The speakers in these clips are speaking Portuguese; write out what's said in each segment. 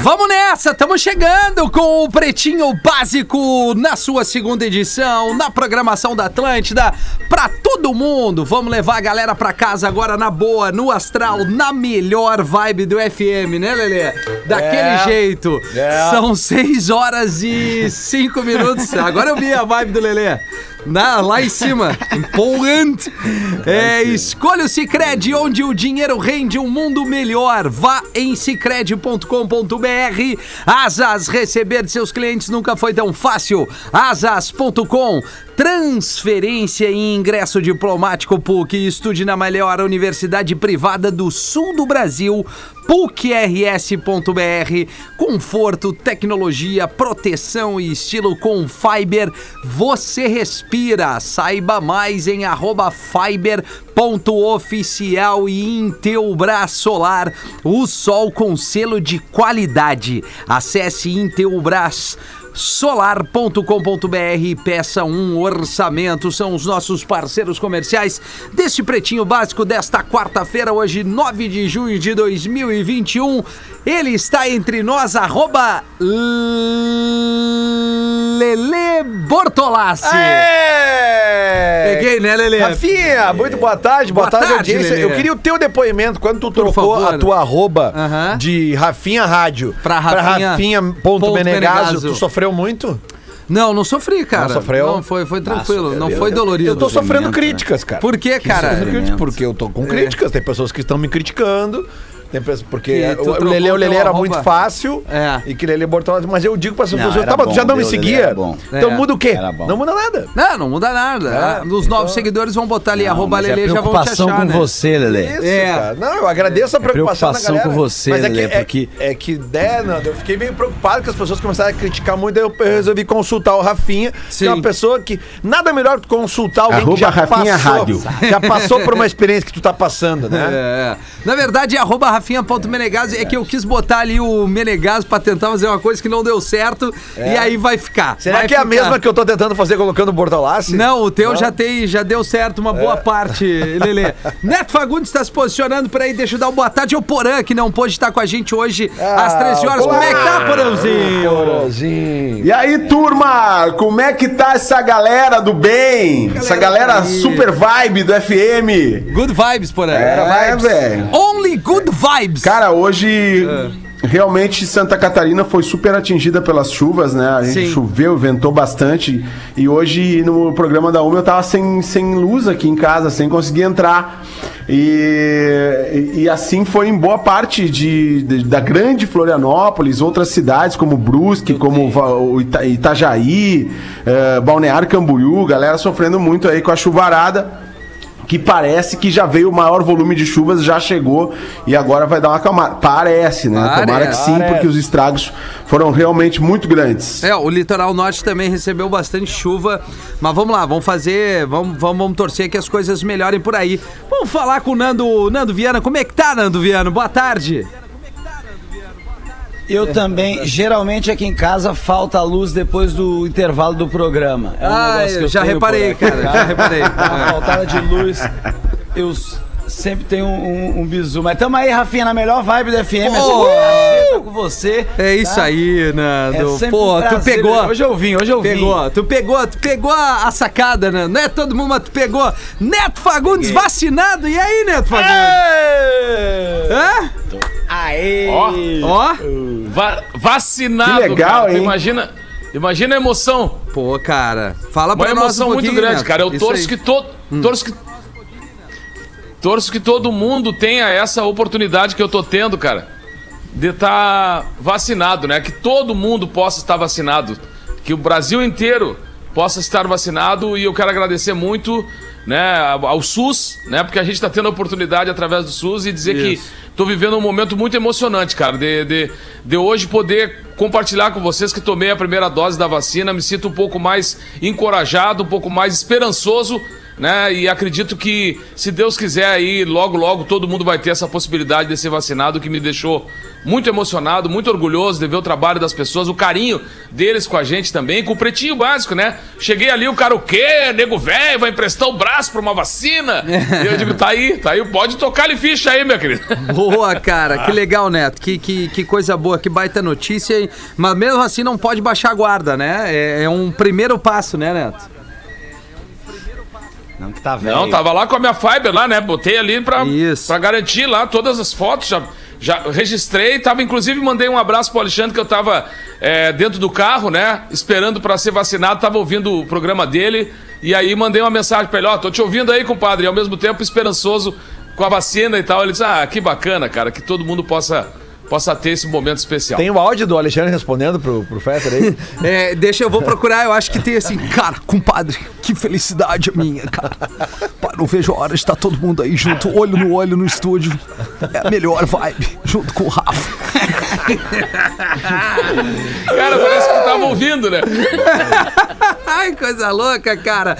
Vamos nessa, estamos chegando com o Pretinho Básico na sua segunda edição, na programação da Atlântida, pra todo mundo. Vamos levar a galera pra casa agora na boa, no astral, na melhor vibe do FM, né, Lelê? Daquele É. jeito. É. São seis horas e cinco minutos. Agora eu vi a vibe do Lelê. Na, lá em cima, empolgante. É, escolha o Cicred, onde o dinheiro rende um mundo melhor. Vá em cicred.com.br. Asas, receber de seus clientes nunca foi tão fácil. Asas.com. Transferência e ingresso diplomático PUC. Estude na melhor universidade privada do sul do Brasil. PUCRS.br. Conforto, tecnologia, proteção e estilo com Fiber. Você respira. Saiba mais em arroba fiber.oficial e Intelbras Solar. O sol com selo de qualidade. Acesse Intelbras solar.com.br peça um orçamento. São os nossos parceiros comerciais deste Pretinho Básico desta quarta-feira, hoje 9 de junho de 2021. Ele está entre nós, arroba Lele Bortolassi. É! Peguei, né, Lele? Rafinha, muito boa tarde, boa, Boa tarde, tarde, audiência. Lelê. Eu queria o teu depoimento quando tu trocou favor. a tua arroba Aham. de Rafinha Rádio Pra Rafinha- Rafinha. Menegaso. Tu sofreu muito? Não, não sofri, cara. Não sofreu? Não, foi, foi tranquilo, Nossa, não foi dolorido. Eu tô sofrendo Sofrimento, críticas, cara. Por quê, cara? Sofrimento. Porque eu tô com críticas. Tem pessoas que estão me criticando. Tem pessoas, porque Que tu o trocou Lele, o teu era arroba. muito fácil É. e que Lele Bortolassi, mas eu digo para as pessoas, era tá, mas tu bom, já não me meu, Lelê seguia. era bom. Então É. muda o quê? Era bom. Não muda nada. Não, não muda nada. É, Os então- novos seguidores vão botar ali, Não, arroba mas é Lele, já vão te preocupação achar, com né? você, Lelê. Isso, É. cara. Não, eu agradeço a preocupação, preocupação da galera. com você, mas é que, Lelê, é, porque- é que, né, Nando, eu fiquei meio preocupado que as pessoas começaram a criticar muito, aí eu resolvi consultar o Rafinha, que Sim. é uma pessoa que... Nada melhor que consultar alguém Arroba que já Rafinha passou, Rádio. já passou por uma experiência que tu tá passando, né? É. Na verdade, arroba rafinha.menegaso é que eu quis botar ali o Menegaso pra tentar fazer uma coisa que não deu certo e aí vai ficar. Será Vai que é a ficar. mesma que eu tô tentando fazer colocando o Bortolassi? Não, o teu Não? já tem, já deu certo uma boa parte, Lelê. Neto Fagundes está se posicionando por aí, deixa eu dar uma boa tarde ao Porã, que não pôde estar com a gente hoje às 13 horas. Como é que tá, Porãozinho? Porãozinho. E aí, turma, como é que tá essa galera do bem? essa galera aí. super vibe do FM? Good vibes, Porã. É, velho. Only good vibes. Cara, hoje realmente Santa Catarina foi super atingida pelas chuvas, né? A gente Sim. choveu, ventou bastante. E hoje no programa da UMA eu tava sem, sem luz aqui em casa, sem conseguir entrar. E, e assim foi em boa parte de, de- da grande Florianópolis, outras cidades como Brusque, como o Ita- Itajaí, eh, Balneário Camboriú, galera sofrendo muito aí com a chuvarada que parece que já veio o maior volume de chuvas, já chegou e agora vai dar uma acalmada. Parece, né? Parece. Tomara que sim, Parece. porque os estragos foram realmente muito grandes. É, o litoral norte também recebeu bastante chuva, mas vamos lá, vamos fazer, vamos, vamos, vamos torcer que as coisas melhorem por aí. Vamos falar com o Nando, Nando Viana. Como é que tá, Nando Viana? Boa tarde. Eu também, geralmente aqui em casa falta a luz depois do intervalo do programa. É um Ah, eu já reparei, aqui, cara, já reparei. Uma faltada de luz. Eu sempre tenho um, um, um bizu. Mas tamo aí, Rafinha, na melhor vibe do FM. É com você. É isso tá? aí, É Nando. sempre Pô, um tu pegou. Hoje eu vim, hoje eu vim. Pegou, tu pegou, tu pegou a, a sacada, né? Não é todo mundo, mas tu pegou. Neto Fagundes vacinado. E aí, Neto Fagundes? Hã? Aê! Ó. Va- vacinado, Que legal, cara. Hein? Imagina, imagina a emoção. Pô, cara. Fala Uma pra nós emoção um muito grande, cara. Eu torço aí. que todo. Torço que. Torço que todo mundo tenha essa oportunidade que eu tô tendo, cara. De estar vacinado, né? Que todo mundo possa estar vacinado. Que o Brasil inteiro possa estar vacinado. E eu quero agradecer muito né, ao SUS, né? Porque a gente está tendo a oportunidade através do SUS e dizer Isso. que tô vivendo um momento muito emocionante, cara. De, de, de hoje poder compartilhar com vocês que tomei a primeira dose da vacina. Me sinto um pouco mais encorajado, um pouco mais esperançoso né? E acredito que, se Deus quiser aí, logo, logo, todo mundo vai ter essa possibilidade de ser vacinado, que me deixou muito emocionado, muito orgulhoso de ver o trabalho das pessoas, o carinho deles com a gente também, com o pretinho básico, né? Cheguei ali, o cara, o quê? Nego velho, vai emprestar o braço pra uma vacina? e eu digo, tá aí, tá aí, pode tocar-lhe ficha aí, meu querido. Boa, cara. Que legal, Neto. Que, que, que coisa boa, que baita notícia. Mas mesmo assim não pode baixar a guarda, né? É, é um primeiro passo, né, Neto? Não, que tá velho. Não, tava lá com a minha Fiber lá, né? Botei ali pra, Isso. pra garantir lá todas as fotos, já, já registrei, tava, inclusive mandei um abraço pro Alexandre, que eu tava é, dentro do carro, né? Esperando pra ser vacinado, tava ouvindo o programa dele, e aí mandei uma mensagem pra ele, ó, tô te ouvindo aí, compadre, e ao mesmo tempo esperançoso com a vacina e tal. Ele disse, ah, que bacana, cara, que todo mundo possa, possa ter esse momento especial. Tem o áudio do Alexandre respondendo pro, pro Fetter aí? É, deixa eu vou procurar, eu acho que tem assim, cara, compadre, que felicidade a minha, cara. Pá, não vejo a hora de estar todo mundo aí junto, olho no olho no estúdio. É a melhor vibe, junto com o Rafa. Cara, parece que tu tava ouvindo, né? Ai, coisa louca, cara.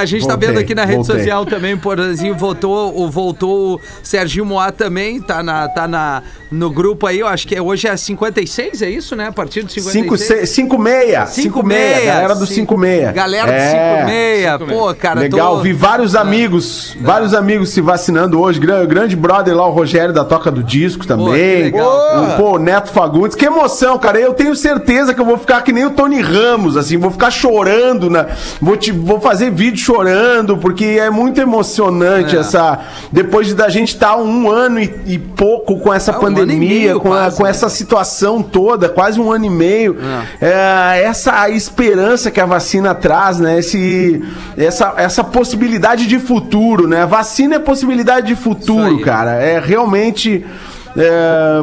A gente tá Voltei, vendo aqui na rede voltei. social também, Porazinho voltou, o voltou o Serginho Moá também, tá, na, tá na, no grupo aí, eu acho que é, hoje é 56, é isso, né? A partir do 56. 56. 56. Galera do 56. Galera do É. 56. Pô, cara, Legal, tô... vi vários amigos, vários amigos se vacinando hoje. Gran- grande brother lá, o Rogério da Toca do Disco que também. legal, o, pô, Neto Fagundes. Que emoção, cara. Eu tenho certeza que eu vou ficar que nem o Tony Ramos, assim, vou ficar chorando, na, vou, te, vou fazer vídeo chorando, porque é muito emocionante É. essa. Depois de da gente estar um ano e, e pouco com essa Ah, um pandemia, meio com, a- quase, com né? essa situação toda, quase um ano e meio. É, essa esperança que a vacina traz, né? Esse, essa, essa possibilidade de futuro, né? A vacina é possibilidade de futuro, cara. É realmente. é,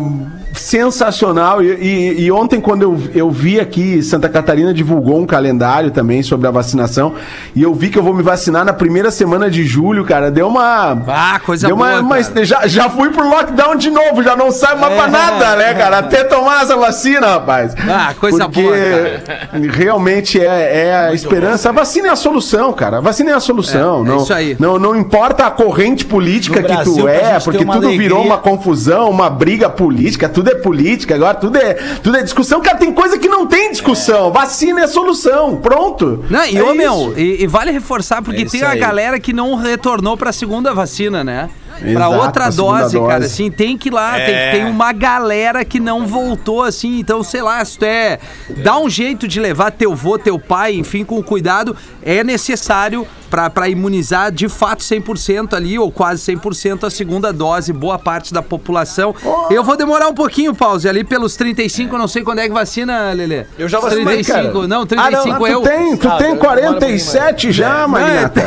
sensacional e, e- e ontem quando eu, eu vi aqui Santa Catarina divulgou um calendário também sobre a vacinação e eu vi que eu vou me vacinar na primeira semana de julho cara deu uma Ah, coisa deu uma, boa, uma- cara. já, já fui pro lockdown de novo, já não sai mais pra É. nada, né, cara? Até tomar essa vacina, rapaz. Ah, coisa Porque boa, realmente é, é a esperança. A vacina é a solução, cara. A vacina é a solução. É, é não, isso aí. Não, não importa a corrente política No que Brasil, tu pra é, porque uma tudo virou alegria. uma confusão, uma briga política, tudo é política, agora tudo é, tudo é discussão. Cara, tem coisa que não tem discussão. Vacina é a solução. Pronto. Não, e é ô, meu, e, e vale reforçar, porque É tem a aí. galera que não retornou pra segunda vacina, né? Pra Exato, outra pra segunda dose, cara, dose. assim, tem que ir lá, tem, tem uma galera que não voltou, assim, então, sei lá, se tu é, dá um jeito de levar teu vô, teu pai, enfim, com cuidado, é necessário pra, pra imunizar de fato 100% ali, ou quase 100% a segunda dose, boa parte da população. Eu vou demorar um pouquinho, pause, ali pelos 35, eu não sei quando é que vacina, Lelê. Eu já vacinei, 35, cara. não, Ah, 35 não, eu... tu tem, tu Ah, tem demora um 47 já, Magnata.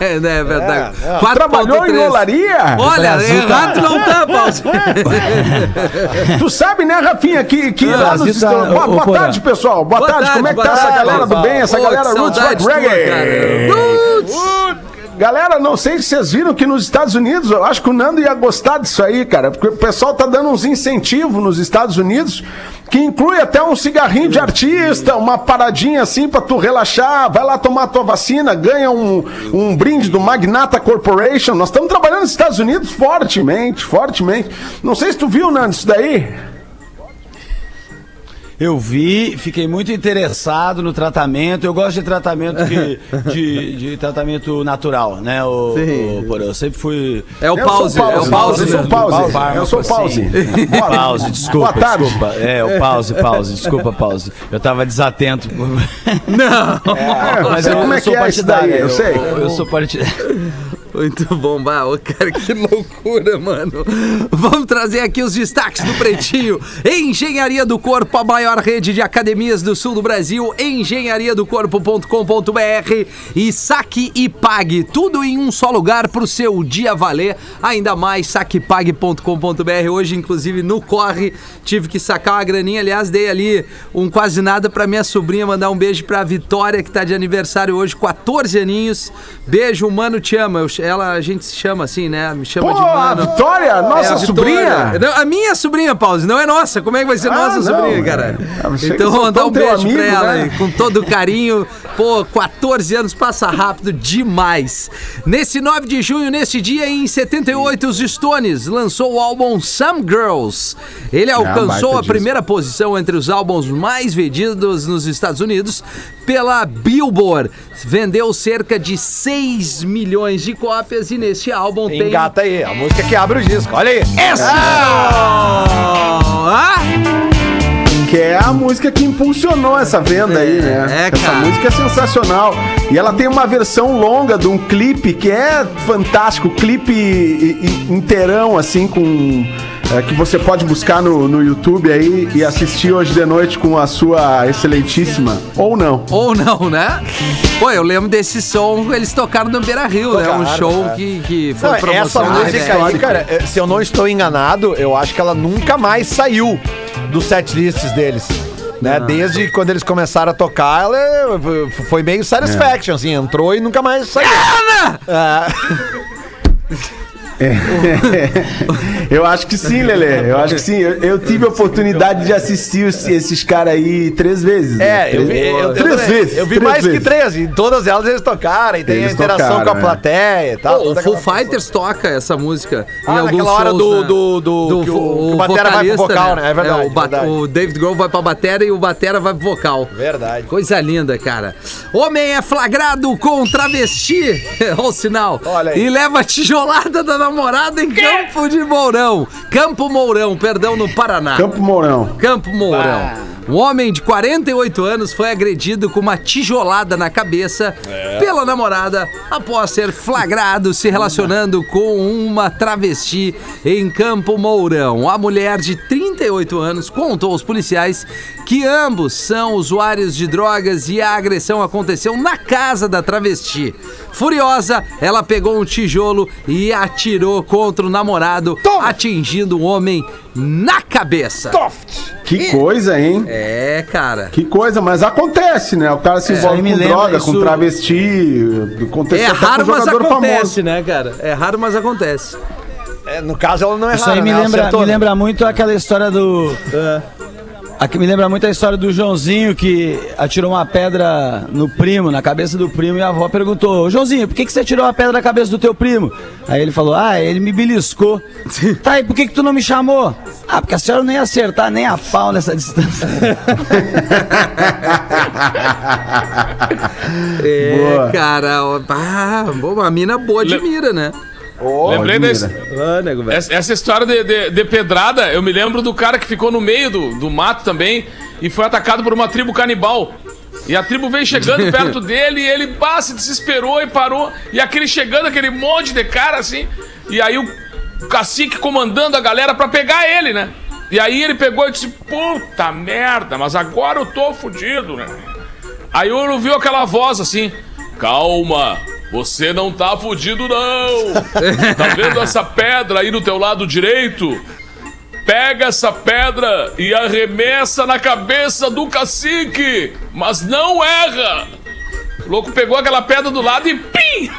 é, né, é verdade. É, é. 4.3. Trabalhou em olaria? Olha, errado não tá, Paulo. Tu sabe, né, Rafinha, que, que lá nos tá- Boa, boa tarde, pessoal. Boa, Boa tarde. tarde, Como é que tá essa tarde, galera do bem, essa Pô, galera Roots Rock Reggae? Galera, não sei se vocês viram que nos Estados Unidos, eu acho que o Nando ia gostar disso aí, cara, porque o pessoal tá dando uns incentivos nos Estados Unidos que inclui até um cigarrinho de artista, uma paradinha assim pra tu relaxar, vai lá tomar tua vacina, ganha um, um brinde do Magnata Corporation. Nós estamos trabalhando nos Estados Unidos fortemente, fortemente. Não sei se tu viu, Nando, isso daí. Eu vi, fiquei muito interessado no tratamento. Eu gosto de tratamento que- de, de tratamento natural, né? O, Sim. o, Porã. eu sempre fui. É o Eu pause, é o pause. Eu sou pause. Eu sou pause. assim. Pause, desculpa, Boa tarde. desculpa. É, o pause, pause, desculpa, pause. Eu tava desatento. Não. É, eu sei como é que é isso daí, eu sei. Eu, eu sou partidário. Muito bom, bah, cara, que loucura, mano. Vamos trazer aqui os destaques do Pretinho. Engenharia do Corpo, a maior rede de academias do sul do Brasil, engenhariadocorpo.com.br e saque e pague, tudo em um só lugar pro seu dia valer. Ainda mais saquepague.com.br. Hoje, inclusive, no corre, tive que sacar uma graninha, aliás, dei ali um quase nada pra minha sobrinha, mandar um beijo pra Vitória, que tá de aniversário hoje, 14 aninhos. Beijo, mano, te amo. Eu- ela a gente se chama assim, né? Me chama Pô, de a mano. Vitória, É, nossa a sobrinha. Vitória. Não, a minha sobrinha, Pause, não é nossa. Como é que vai ser Ah, nossa não, sobrinha, é. cara? Ah, Então a vou mandar um beijo amigo, pra ela né? com todo carinho. Pô, 14 anos passa rápido demais. Nesse 9 de junho, neste dia, em 78, os Stones lançou o álbum Some Girls. Ele alcançou baita a primeira posição entre os álbuns mais vendidos nos Estados Unidos pela Billboard. Vendeu cerca de 6 milhões de cópias e neste álbum tem Engata aí, a música que abre o disco. Olha aí. essa! Ah! Que é a música que impulsionou essa venda aí, né? é, essa cara. música é sensacional. E ela tem uma versão longa de um clipe que é fantástico. Clipe inteirão, assim, com. É, que você pode buscar no, no YouTube aí e assistir hoje de noite com a sua excelentíssima. Ou não. Ou não, né? Pô, eu lembro desse som, eles tocaram no Beira Rio, né? Um Tocaram, show é. que, que foi Não, essa música RBS. aí, cara, eh, se eu não estou enganado, eu acho que ela nunca mais saiu dos set lists deles. Né? Desde quando eles começaram a tocar, ela eh, foi meio satisfaction, assim, entrou e nunca mais saiu. Ah, Eu acho que sim, Lelê. Eu acho que sim. Eu, eu tive a oportunidade de assistir os- esses caras aí três vezes. né? É, eu vi, Três- eu, três vezes. Eu vi três mais vezes. que três, e todas elas eles tocaram, e tem Eles a interação tocaram, com a é. plateia e tal. Pô, o aquela- Fighters toca essa música Ah, em alguns hora shows, do- né? do- do- que o- que o batera vai pro vocal, né? É verdade, o, ba- verdade. o David Grohl vai pra batera e o batera vai pro vocal. Verdade. Coisa linda, cara. Homem é flagrado com travesti, olha o sinal, Olha aí. e leva a tijolada da namorada em Campo de Mourão. Campo Mourão, perdão, no Paraná. Campo Mourão. Campo Mourão. Um homem de 48 anos foi agredido com uma tijolada na cabeça pela namorada após ser flagrado se relacionando com uma travesti em Campo Mourão. A mulher de 38 anos contou aos policiais que ambos são usuários de drogas e a agressão aconteceu na casa da travesti. Furiosa, ela pegou um tijolo e atirou contra o namorado, atingindo o homem na cabeça. Que coisa, hein? É, cara. Que coisa, mas acontece, né? O cara se envolve aí me com lembra droga, isso- com travesti. Aconteceu É raro, com mas jogador acontece, famoso. né, cara? É raro, mas acontece. É, no caso, ela não é Isso rara, aí me né? Lembra, me lembra muito aquela história do. Aqui me lembra muito a história do Joãozinho que atirou uma pedra no primo, na cabeça do primo, e a avó perguntou: "Ô, Joãozinho, por que, que você atirou a pedra na cabeça do teu primo? Aí ele falou: Ah, ele me beliscou. tá, e por que, que tu não me chamou? Ah, porque a senhora não ia acertar nem a pau nessa distância. É, Boa. cara. ó, Ah, uma mina boa de mira, né? Lembrei Ah, nego, velho. Essa, essa história de, de- de pedrada, eu me lembro do cara que ficou no meio do, do mato também e foi atacado por uma tribo canibal. E a tribo veio chegando perto dele e ele pá, se desesperou e parou. E aquele chegando, aquele monte de cara assim. E aí o cacique comandando a galera pra pegar ele, né? E aí ele pegou e disse: Puta merda, mas agora eu tô fudido, né? Aí eu ouviu aquela voz assim: Calma, você não tá fudido, não. Tá vendo essa pedra aí do teu lado direito? Pega essa pedra e arremessa na cabeça do cacique, mas não erra. O louco pegou aquela pedra do lado e pim!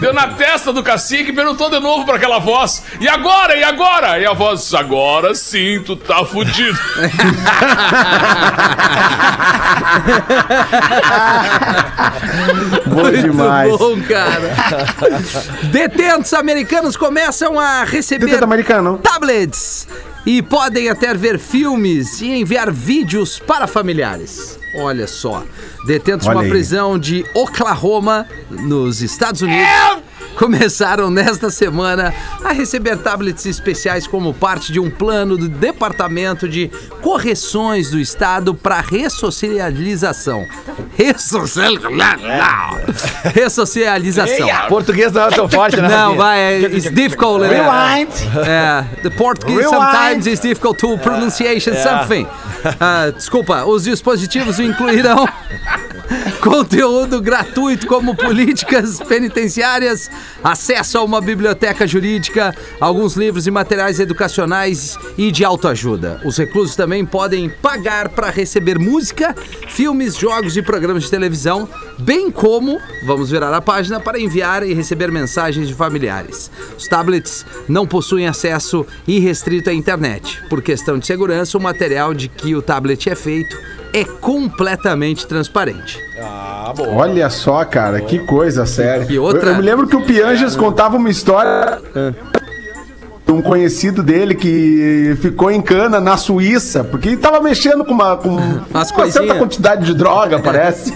Deu na testa do cacique e perguntou de novo pra aquela voz: E agora? E agora? E a voz: Agora sim, tu tá fudido. Bom demais. Muito bom, cara. Detentos americanos começam a receber Detento americano. tablets e podem até ver filmes e enviar vídeos para familiares. Olha só. Detentos de Olha uma aí. prisão de Oklahoma, nos Estados Unidos, começaram nesta semana a receber tablets especiais como parte de um plano do Departamento de Correções do Estado para ressocialização. Ressocialização. Ressocialização. Português não é tão forte, né? Não, vai, é, it's difficult. é, Rewind. é, the Portuguese Rewind. sometimes is difficult to pronunciation something. Ah, desculpa, os dispositivos incluirão conteúdo gratuito como políticas penitenciárias, acesso a uma biblioteca jurídica, alguns livros e materiais educacionais e de autoajuda. Os reclusos também podem pagar para receber música, filmes, jogos e programas de televisão, bem como, vamos virar a página, para enviar e receber mensagens de familiares. Os tablets não possuem acesso irrestrito à internet. Por questão de segurança, o material de que o tablet é feito é completamente transparente. Olha só, cara, que coisa séria. E outra- Eu, eu me lembro que o Pianges contava uma história. Um conhecido dele que ficou em cana na Suíça, porque ele tava mexendo com uma, com As uma certa quantidade de droga, parece.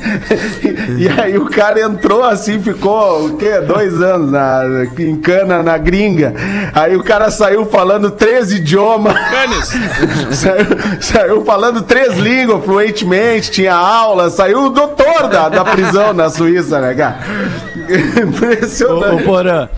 e, aí o cara entrou assim, ficou o quê? Dois anos na, em cana na gringa. Aí o cara saiu falando três idiomas. Canis, Saiu, saiu falando três línguas fluentemente, tinha aula, saiu o doutor da, da prisão na Suíça, né, cara? Ô, Impressionante. ô, Porã.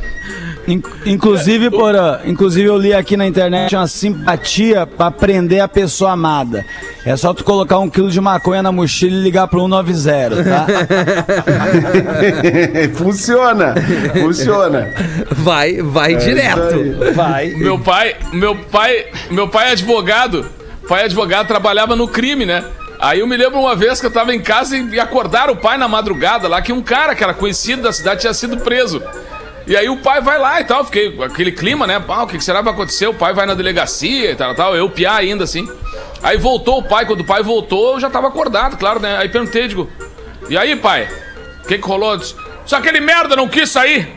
In- Inclusive, Porã, inclusive eu li aqui na internet uma simpatia pra prender a pessoa amada. É só tu colocar um quilo de maconha na mochila e ligar pro 190, tá? funciona, funciona. Vai, vai direto. Vai. meu pai, meu pai, meu pai é advogado. Pai é advogado, trabalhava no crime, né? Aí eu me lembro uma vez que eu tava em casa e, e acordaram o pai na madrugada lá, que um cara que era conhecido da cidade tinha sido preso. E aí o pai vai lá e tal, fiquei aquele clima, né? Pá, o que, que será que vai acontecer? O pai vai na delegacia e tal, tal. Eu piar ainda assim. Aí voltou o pai, quando o pai voltou, eu já tava acordado, claro, né? Aí perguntei, digo, e aí, pai? O que, que rolou? Eu disse, Só aquele merda não quis sair.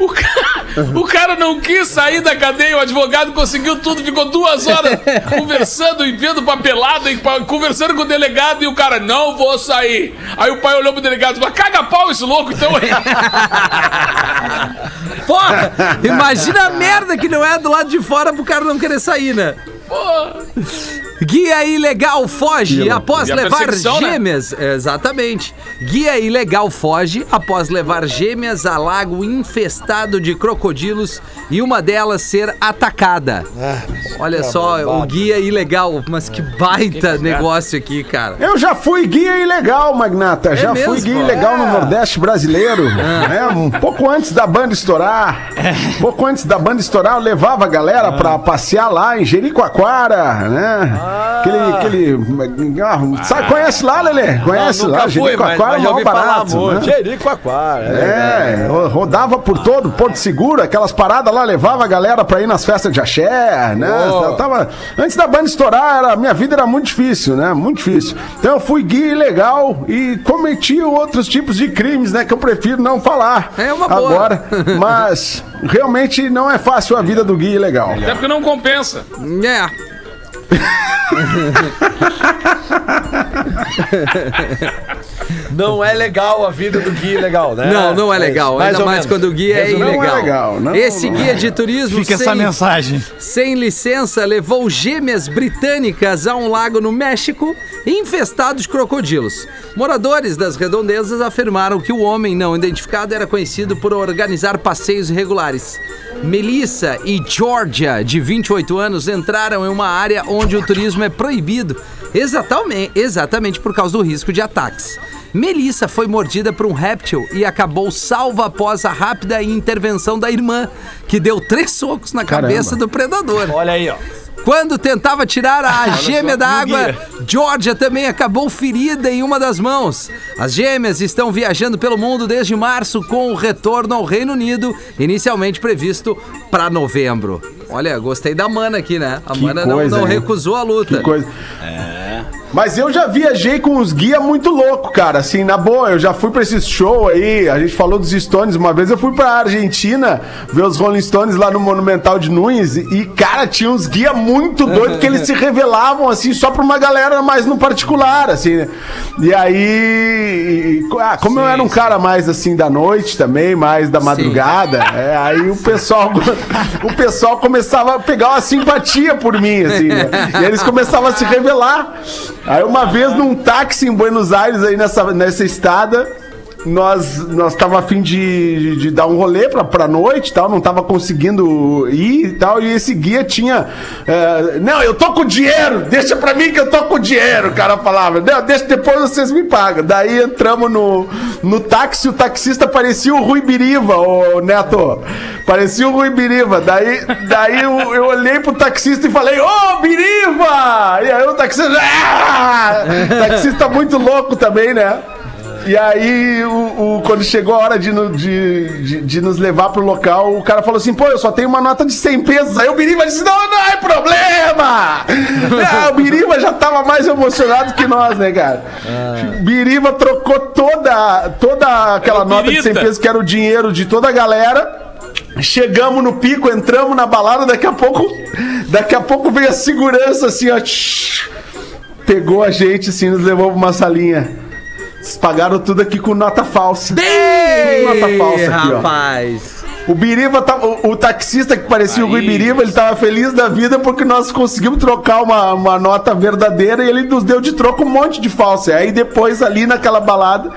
o, cara, o cara não quis sair da cadeia, o advogado conseguiu tudo, ficou duas horas conversando, enviando papelada, e pa- conversando com o delegado, e o cara, não vou sair. Aí o pai olhou pro delegado e falou, caga pau esse louco, então. Porra, imagina a merda que não é do lado de fora pro cara não querer sair, né? Guia ilegal foge após E a levar né? gêmeas. Exatamente. Guia ilegal foge após levar gêmeas a lago infestado de crocodilos e uma delas ser atacada. Olha só, o guia ilegal, mas que baita negócio aqui, cara. Eu já fui guia ilegal, Magnata. já fui mesmo? guia ilegal no Nordeste brasileiro. né? Um pouco antes da banda estourar. Um pouco antes da banda estourar, eu levava a galera pra passear lá em Jericoacoara, né? Aquele. aquele ah, sabe, conhece lá, Lelê? Conhece Não, lá? fui, mas, Jericoacoara mas é falar barato, né? Jericoacoara. É, ro- rodava por todo Porto Seguro, aquelas paradas lá, levava a galera pra ir nas festas de axé, né? Tava, antes da banda estourar, era, minha vida era muito difícil, né? Muito difícil. Então eu fui guia ilegal e cometi outros tipos de crimes, né? Que eu prefiro não falar É uma boa. agora. Mas realmente não é fácil a vida do guia ilegal. Até porque não compensa. É. Não é legal a vida do guia legal, né? Não, não é legal. Mais Ainda mais menos. quando o guia é Não é ilegal. legal, não, Esse não guia de turismo Fica essa sem, mensagem. sem licença levou gêmeas britânicas a um lago no México infestado de crocodilos. Moradores das redondezas afirmaram que o homem não identificado era conhecido por organizar passeios irregulares. Melissa e Georgia, de 28 anos, entraram em uma área onde o turismo é proibido, exatamente, exatamente por causa do risco de ataques. Melissa foi mordida por um réptil e acabou salva após a rápida intervenção da irmã, que deu três socos na Caramba. cabeça do predador. Olha aí, ó. Quando tentava tirar a gêmea da água, Georgia também acabou ferida em uma das mãos. As gêmeas estão viajando pelo mundo desde março com o retorno ao Reino Unido, inicialmente previsto para novembro. Olha, gostei da Mana aqui, né? A Que Mana não, coisa, não hein? recusou a luta. Que coisa. Mas eu já viajei com uns guia muito louco, cara. Assim, na boa, eu já fui pra esse show aí. A gente falou dos Stones uma vez. Eu fui pra Argentina ver os Rolling Stones lá no Monumental de Nunes. E, cara, tinha uns guia muito doidos que eles se revelavam, assim, só pra uma galera mais no particular, assim, né? E aí. e- ah, como eu era um cara mais assim da noite também, mais da madrugada, é, aí o pessoal. o pessoal começava a pegar uma simpatia por mim, assim, né? E eles começavam a se revelar. Aí uma vez num táxi em Buenos Aires, aí nessa, nessa estada, nós nós tava a fim de, de dar um rolê pra, pra noite tal, não tava conseguindo ir e tal, e esse guia tinha. é, não, eu tô com dinheiro, deixa pra mim que eu tô com dinheiro, o cara falava. Não, deixa depois vocês me pagam. Daí entramos no, no táxi, o taxista parecia o Rui Biriva, ô Neto. Parecia o Rui Biriva. Daí, daí eu, eu olhei pro taxista e falei, ô Biriva! E aí o taxista. Ah! O taxista muito louco também, né? E aí, o, o- quando chegou a hora de, no- de, de, de nos levar pro local, o cara falou assim: pô, eu só tenho uma nota de 100 pesos. Aí o Biriba disse: não, não é problema! Ah, o Biriba já tava mais emocionado que nós, né, cara? Biriba trocou toda, toda aquela É nota de 100 Birita. pesos, que era o dinheiro de toda a galera. Chegamos no pico, entramos na balada, daqui a pouco, daqui a pouco veio a segurança assim, ó. Pegou a gente assim, nos levou pra uma salinha. Vocês pagaram tudo aqui com nota falsa. Nota falsa aqui, ó. rapaz. O Biriva, tá- o, o taxista que parecia o Rui Aí. Biriva, ele tava feliz da vida porque nós conseguimos trocar uma, uma nota verdadeira e ele nos deu de troco um monte de falsa. Aí depois, ali naquela balada,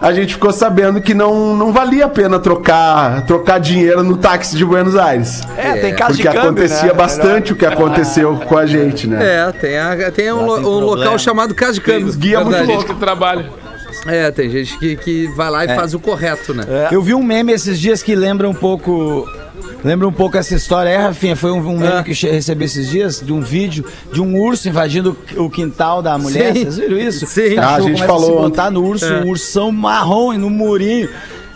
a gente ficou sabendo que não, não valia a pena trocar, trocar dinheiro no táxi de Buenos Aires. É, tem caso Porque de câmbio, acontecia né? bastante o que aconteceu com a gente, né? É, tem, a- tem um, lo- um local chamado Casa de Câmbio. uns guia muito verdade. Gente que trabalha. É, tem gente que, que vai lá e faz o correto, né? Eu vi um meme esses dias que lembra um pouco. Lembra um pouco essa história, é, Rafinha? Foi um, um meme Ah. que eu recebi esses dias de um vídeo de um urso invadindo o quintal da mulher. Sim. Vocês viram isso? Sim. Ah, a gente falou se botar no urso, É. um ursão marrom e no murinho.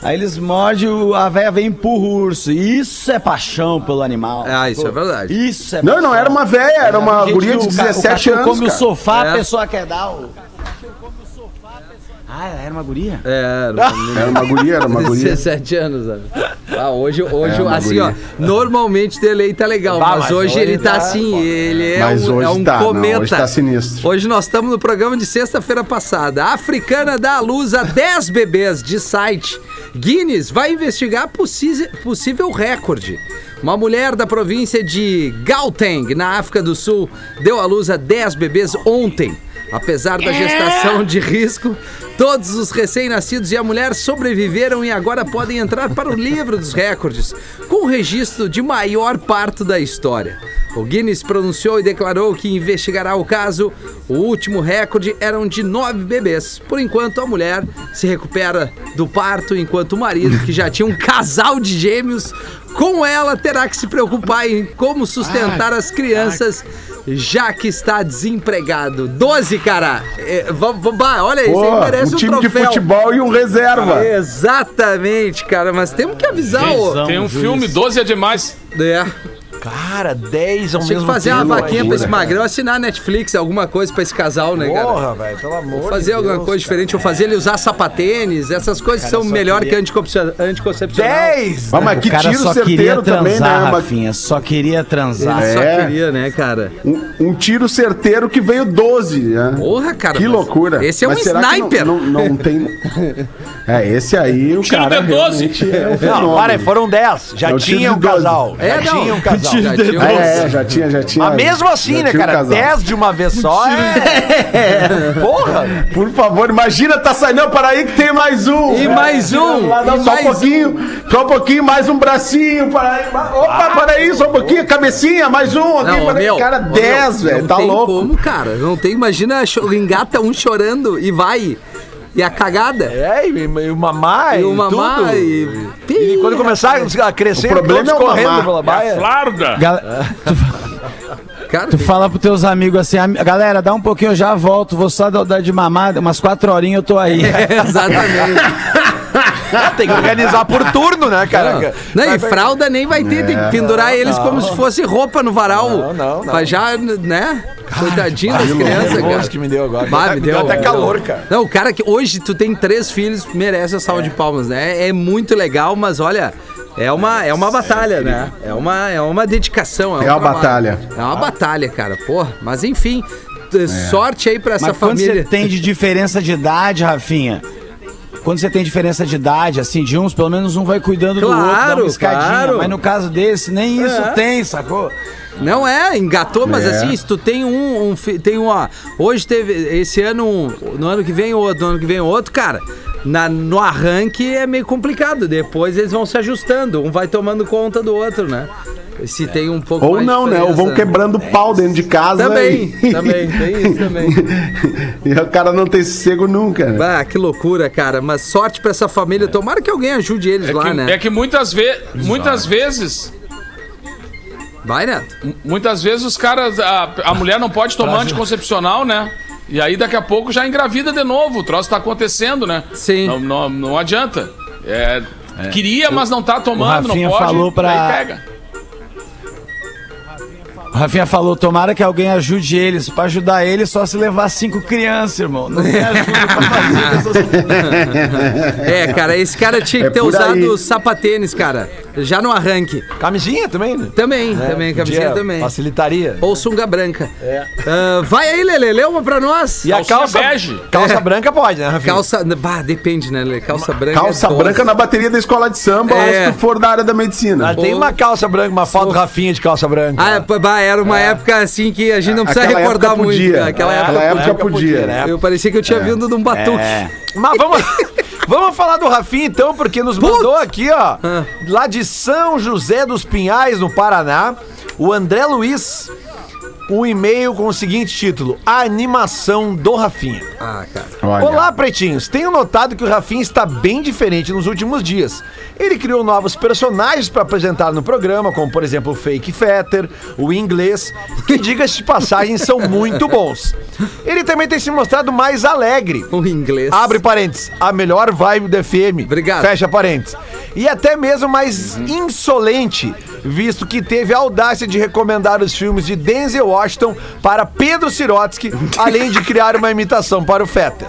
Aí eles mordem, o- a véia vem e empurra o urso. Isso é paixão pelo animal. Ah, isso é verdade. Isso é Não, não era uma velha, era uma guria de o ca- o 17 cachorro anos. come o cara. sofá, É. a pessoa quer dar o. Ah, era uma guria? É, Era uma guria, era uma guria. 17 anos, velho. Ah, hoje, hoje É, uma assim, ó, guria. normalmente delay tá legal, Bah, mas, mas hoje hoje ele tá tá assim, foda. ele é Mas um, hoje é um tá, não, cometa. hoje tá sinistro. Hoje nós estamos no programa de sexta-feira passada. A africana dá à luz a 10 bebês de site. Guinness vai investigar possível recorde. Uma mulher da província de Gauteng, na África do Sul, deu à luz a 10 bebês ontem. Apesar da gestação de risco, todos os recém-nascidos e a mulher sobreviveram e agora podem entrar para o livro dos recordes, com o registro de maior parto da história. O Guinness pronunciou e declarou que investigará o caso. O último recorde eram de nove bebês. Por enquanto, a mulher se recupera do parto, enquanto o marido, que já tinha um casal de gêmeos, com ela terá que se preocupar em como sustentar as crianças, já que está desempregado. 12, cara! É, olha isso, Pô, aí merece um um, time de troféu. futebol e um reserva. Exatamente, cara, mas temos que avisar o. Tem um filme, 12 é demais. É. Cara, 10 ao Tinha que mesmo fazer uma tempo, vaquinha pra esse magrão assinar Netflix, alguma coisa pra esse casal, né, cara? Porra, velho, pelo amor Vou fazer de alguma Deus, coisa diferente, ou fazer ele usar sapatênis, essas coisas são melhor que anticoncepcional. anticoncepcional. 10! Ah, mas que cara tiro só queria certeiro transar, também, né? Uma- Rafinha. Só queria transar. Ele só É. queria, né, cara? Um, um tiro certeiro que veio 12, né? Porra, cara. Que mas loucura. Esse é um Mas será que não- sniper. Não, não, tem. É, esse aí, o Tiro cara de 12. realmente é um Não, fenômeno. para aí, foram 10. Já É o tiro tinha de um 12. casal. É, já não. tinha um casal. Já tinha um- É, é, já tinha, já tinha. Mas mesmo assim, né, um cara? 10 de uma vez só é. Porra! Por favor, imagina, tá saindo. Não, para aí que tem mais um. E mais um, Lá, não, e só mais um pouquinho, só um pouquinho, mais um bracinho. Para aí. Opa, para aí, só um pouquinho. Cabecinha, mais um. Aqui, Não, para meu, cara, ô, 10, meu, velho. não Tá tem louco. como, cara. Não tem. Imagina, engata um chorando e vai. E a cagada. É, e, e o mamar E e, o mamar tudo. e- E quando começar a crescer, O problema é o correndo pela baia. Flarda! Gal- Cara, Tu fala pros teus amigos assim, "Am- galera, dá um pouquinho, eu já volto, vou só dar dar de mamada, umas quatro horinhas eu tô aí. exatamente. Tem que organizar por turno, né, cara? Não, e fralda nem vai ter, tem que pendurar eles como se fosse roupa no varal. Não, não, não. Pra já, né? Coitadinho das crianças, cara. que me deu agora. Bah, Me me deu deu até calor, cara. Não, o cara que hoje tu tem três filhos merece a salva de palmas, né? É muito legal, mas olha, é uma, é uma batalha, né? É uma, é uma dedicação. É um uma trabalho. batalha. É uma batalha, cara. Porra, mas enfim, t- sorte aí pra essa Mas quando família. você tem de diferença de idade, Rafinha, quando você tem diferença de idade, assim, de uns, pelo menos um vai cuidando do outro, dá Claro, uma escadinha. claro. Mas no caso desse, nem isso É. tem, sacou? Não é, engatou, mas É. assim, se tu tem um, um tem um, ó, hoje teve, esse ano um, no ano que vem outro, no ano que vem outro, cara, na, no arranque é meio complicado. Depois eles vão se ajustando. Um vai tomando conta do outro, né? Se tem um pouco Ou mais não, né? Ou vão quebrando pau dentro de casa. Também, e... também, tem isso também. e o cara não tem sossego nunca, né? Bah, que loucura, cara. Mas sorte pra essa família. Tomara que alguém ajude eles É lá, que, né? é que muitas, ve muitas vezes. Vai, Neto. m- Muitas vezes os caras. A, a mulher não pode tomar anticoncepcional, né? E aí daqui a pouco já engravida de novo. O troço tá acontecendo, né? Sim. Não, não, não adianta. É, Queria, mas não tá tomando, não Rafinha pode. falou pra- Aí pega. Rafinha falou, tomara que alguém ajude eles. Pra ajudar eles, só se levar cinco crianças, irmão. Não tem ajuda pra fazer essas É, cara, esse cara tinha que É ter usado aí. sapatênis, cara. Já no arranque. Camisinha também, né? Também, também, camisinha também. Facilitaria. Ou sunga branca. Ah, vai aí, Lele, lê uma pra nós. E a calça bege. Calça branca pode, né, Rafinha? Calça. Bah, depende, né, Lele? Calça branca. Calça é doze. branca na bateria da escola de samba É. ou se tu for da área da medicina. Ah, tem uma calça branca, uma foto do Rafinha de calça branca. Ah, bah, era uma época assim que a gente não precisa Aquela recordar época muito. podia. né? Aquela É, época, aquela podia. época podia. né? Eu parecia que eu tinha vindo de um batuque. Mas vamos, vamos falar do Rafinha então, porque nos mandou aqui, ó, Ah. lá de São José dos Pinhais, no Paraná, o André Luiz, um e-mail com o seguinte título: A animação do Rafinha. Ah, cara. Olha. Olá, pretinhos. Tenho notado que o Rafinha está bem diferente nos últimos dias. Ele criou novos personagens para apresentar no programa, como por exemplo o Fake Fetter, o Inglês, que, diga-se de passagem, são muito bons. Ele também tem se mostrado mais alegre. O inglês. Abre parênteses, a melhor vibe do FM. Obrigado. Fecha parênteses. E até mesmo mais insolente, visto que teve a audácia de recomendar os filmes de Denzel Washington para Pedro Sirotsky, além de criar uma imitação para o Fetter.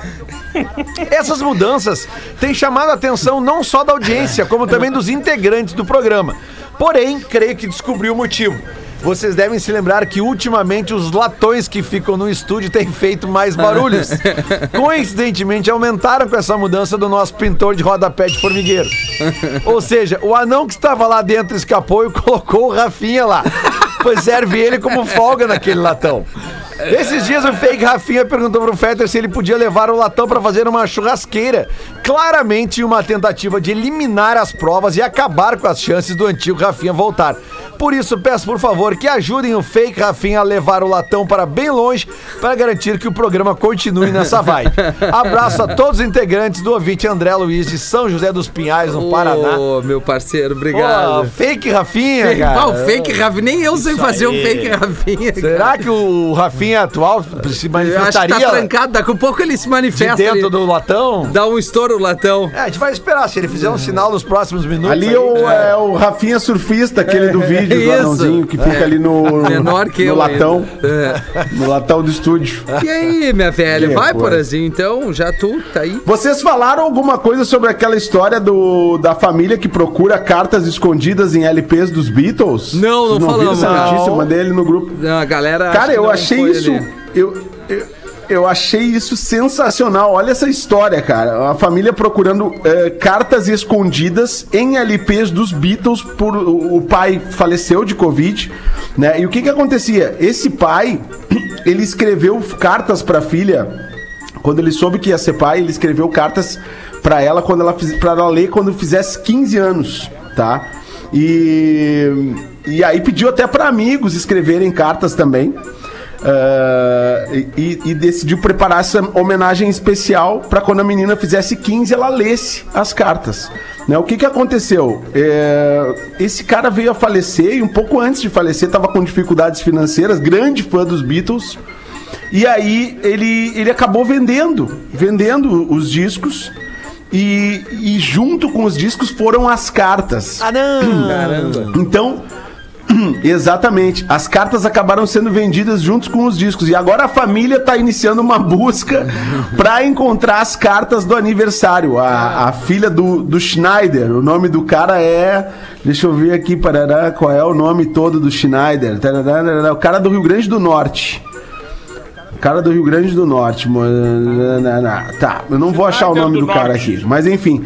Essas mudanças têm chamado a atenção não só da audiência, como também dos integrantes do programa. Porém, creio que descobri o motivo. Vocês devem se lembrar que ultimamente os latões que ficam no estúdio têm feito mais barulhos. Coincidentemente, aumentaram com essa mudança do nosso pintor de rodapé de formigueiro. Ou seja, o anão que estava lá dentro escapou e colocou o Rafinha lá. Pois serve ele como folga naquele latão. Esses dias o fake Rafinha perguntou pro Fetter se ele podia levar o latão pra fazer uma churrasqueira. Claramente uma tentativa de eliminar as provas e acabar com as chances do antigo Rafinha voltar. Por isso, peço por favor que ajudem o fake Rafinha a levar o latão para bem longe para garantir que o programa continue nessa vibe. Abraço a todos os integrantes do ouvinte André Luiz de São José dos Pinhais, no Paraná. Ô, meu parceiro, obrigado. fake Rafinha, Fake- cara. O fake Rafinha. Nem eu sei fazer o fake Rafinha. Será que o Rafinha atual se Eu acho que manifestaria tá trancado. Daqui a pouco ele se de manifesta. dentro ele do latão? Dá um estouro o latão. É, a gente vai esperar. Se ele fizer um sinal nos próximos minutos. Ali aí, é o, é o Rafinha surfista, aquele do vídeo, do anãozinho que fica ali no, Menor que no latão. É. No latão do estúdio. E aí, minha velha? Vai. Porazinho, então. Já tu, tá aí. Vocês falaram alguma coisa sobre aquela história do, da família que procura cartas escondidas em LPs dos Beatles? Não, não viram falamos. essa notícia? Não. Eu mandei ele no grupo. Não, a galera. Cara, eu não achei isso. Eu, eu, eu achei isso sensacional. Olha essa história, cara. A família procurando eh, cartas escondidas em LPs dos Beatles por o, pai faleceu de Covid, né? E o que que acontecia? Esse pai, ele escreveu cartas pra filha. Quando ele soube que ia ser pai, ele escreveu cartas pra ela quando ela para ela ler quando fizesse 15 anos, tá? E e aí pediu até pra amigos escreverem cartas também. Ah, e, e decidiu preparar essa homenagem especial para quando a menina fizesse 15 ela lesse as cartas. Né, o que, que aconteceu? É, esse cara veio a falecer e um pouco antes de falecer estava com dificuldades financeiras, grande fã dos Beatles. E aí ele, ele acabou vendendo, vendendo os discos. E, e junto com os discos foram as cartas. Ah, não! Então, exatamente, as cartas acabaram sendo vendidas juntos com os discos. E agora a família está iniciando uma busca para encontrar as cartas do aniversário. A, a filha do, do Schneider, o nome do cara é. Deixa eu ver aqui, parará, qual é o nome todo do Schneider. Tarará, o cara do Rio Grande do Norte. O cara do Rio Grande do Norte. Tá, eu não vou achar o nome do cara aqui. Mas enfim,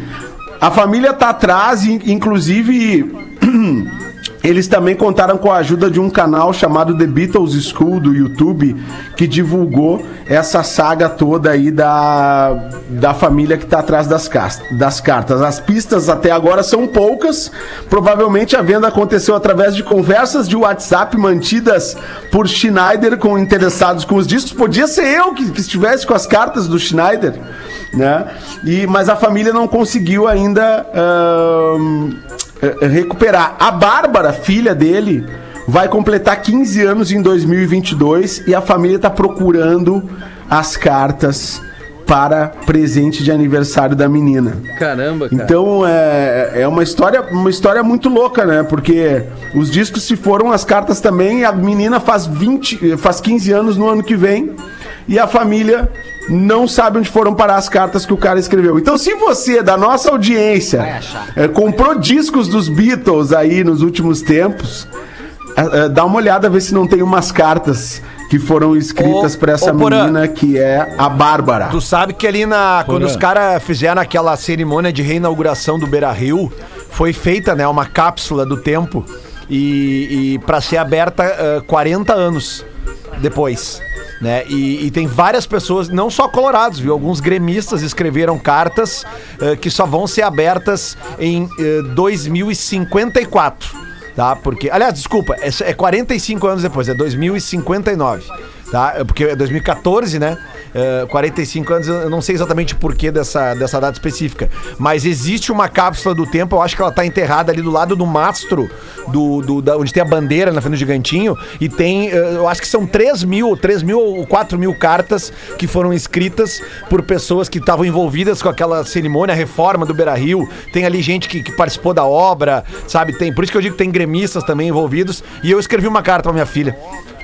a família tá atrás, in- inclusive. Eles também contaram com a ajuda de um canal chamado The Beatles School do YouTube, que divulgou essa saga toda aí da, da família que está atrás das, das cartas. As pistas até agora são poucas. Provavelmente a venda aconteceu através de conversas de WhatsApp mantidas por Schneider com interessados com os discos. Podia ser eu que, que estivesse com as cartas do Schneider, né? E, mas a família não conseguiu ainda. eh, recuperar. A Bárbara, filha dele, vai completar 15 anos em 2022 e a família está procurando as cartas para presente de aniversário da menina. Caramba, cara. Então é, é uma história, uma história muito louca, né? Porque os discos se foram, as cartas também, a menina faz 20, faz 15 anos no ano que vem e a família não sabe onde foram parar as cartas que o cara escreveu. Então, se você, da nossa audiência, é, comprou discos dos Beatles aí nos últimos tempos, é, é, dá uma olhada, ver se não tem umas cartas que foram escritas Ô, pra essa ô, menina que é a Bárbara. Tu sabe que ali na. Quando os caras fizeram aquela cerimônia de reinauguração do Beira Rio, foi feita, né, uma cápsula do tempo e, e para ser aberta ah, 40 anos depois. Né? E, e tem várias pessoas, não só colorados, viu? Alguns gremistas escreveram cartas ah, que só vão ser abertas em eh, 2054 tá? Porque, aliás, desculpa, é, é 45 anos depois, é 2059, tá? É Porque é 2014, né? É, 45 anos, eu não sei exatamente o porquê dessa, dessa data específica, mas existe uma cápsula do tempo, eu acho que ela tá enterrada ali do lado do mastro, do, do- da- onde tem a bandeira na frente do gigantinho, e tem, eh, eu acho que são 3 mil, 3 mil ou 4 mil cartas que foram escritas por pessoas que estavam envolvidas com aquela cerimônia, a reforma do Beira Rio. Tem ali gente que, que participou da obra, sabe? Tem, por isso que eu digo que tem gremistas também envolvidos. E eu escrevi uma carta pra minha filha.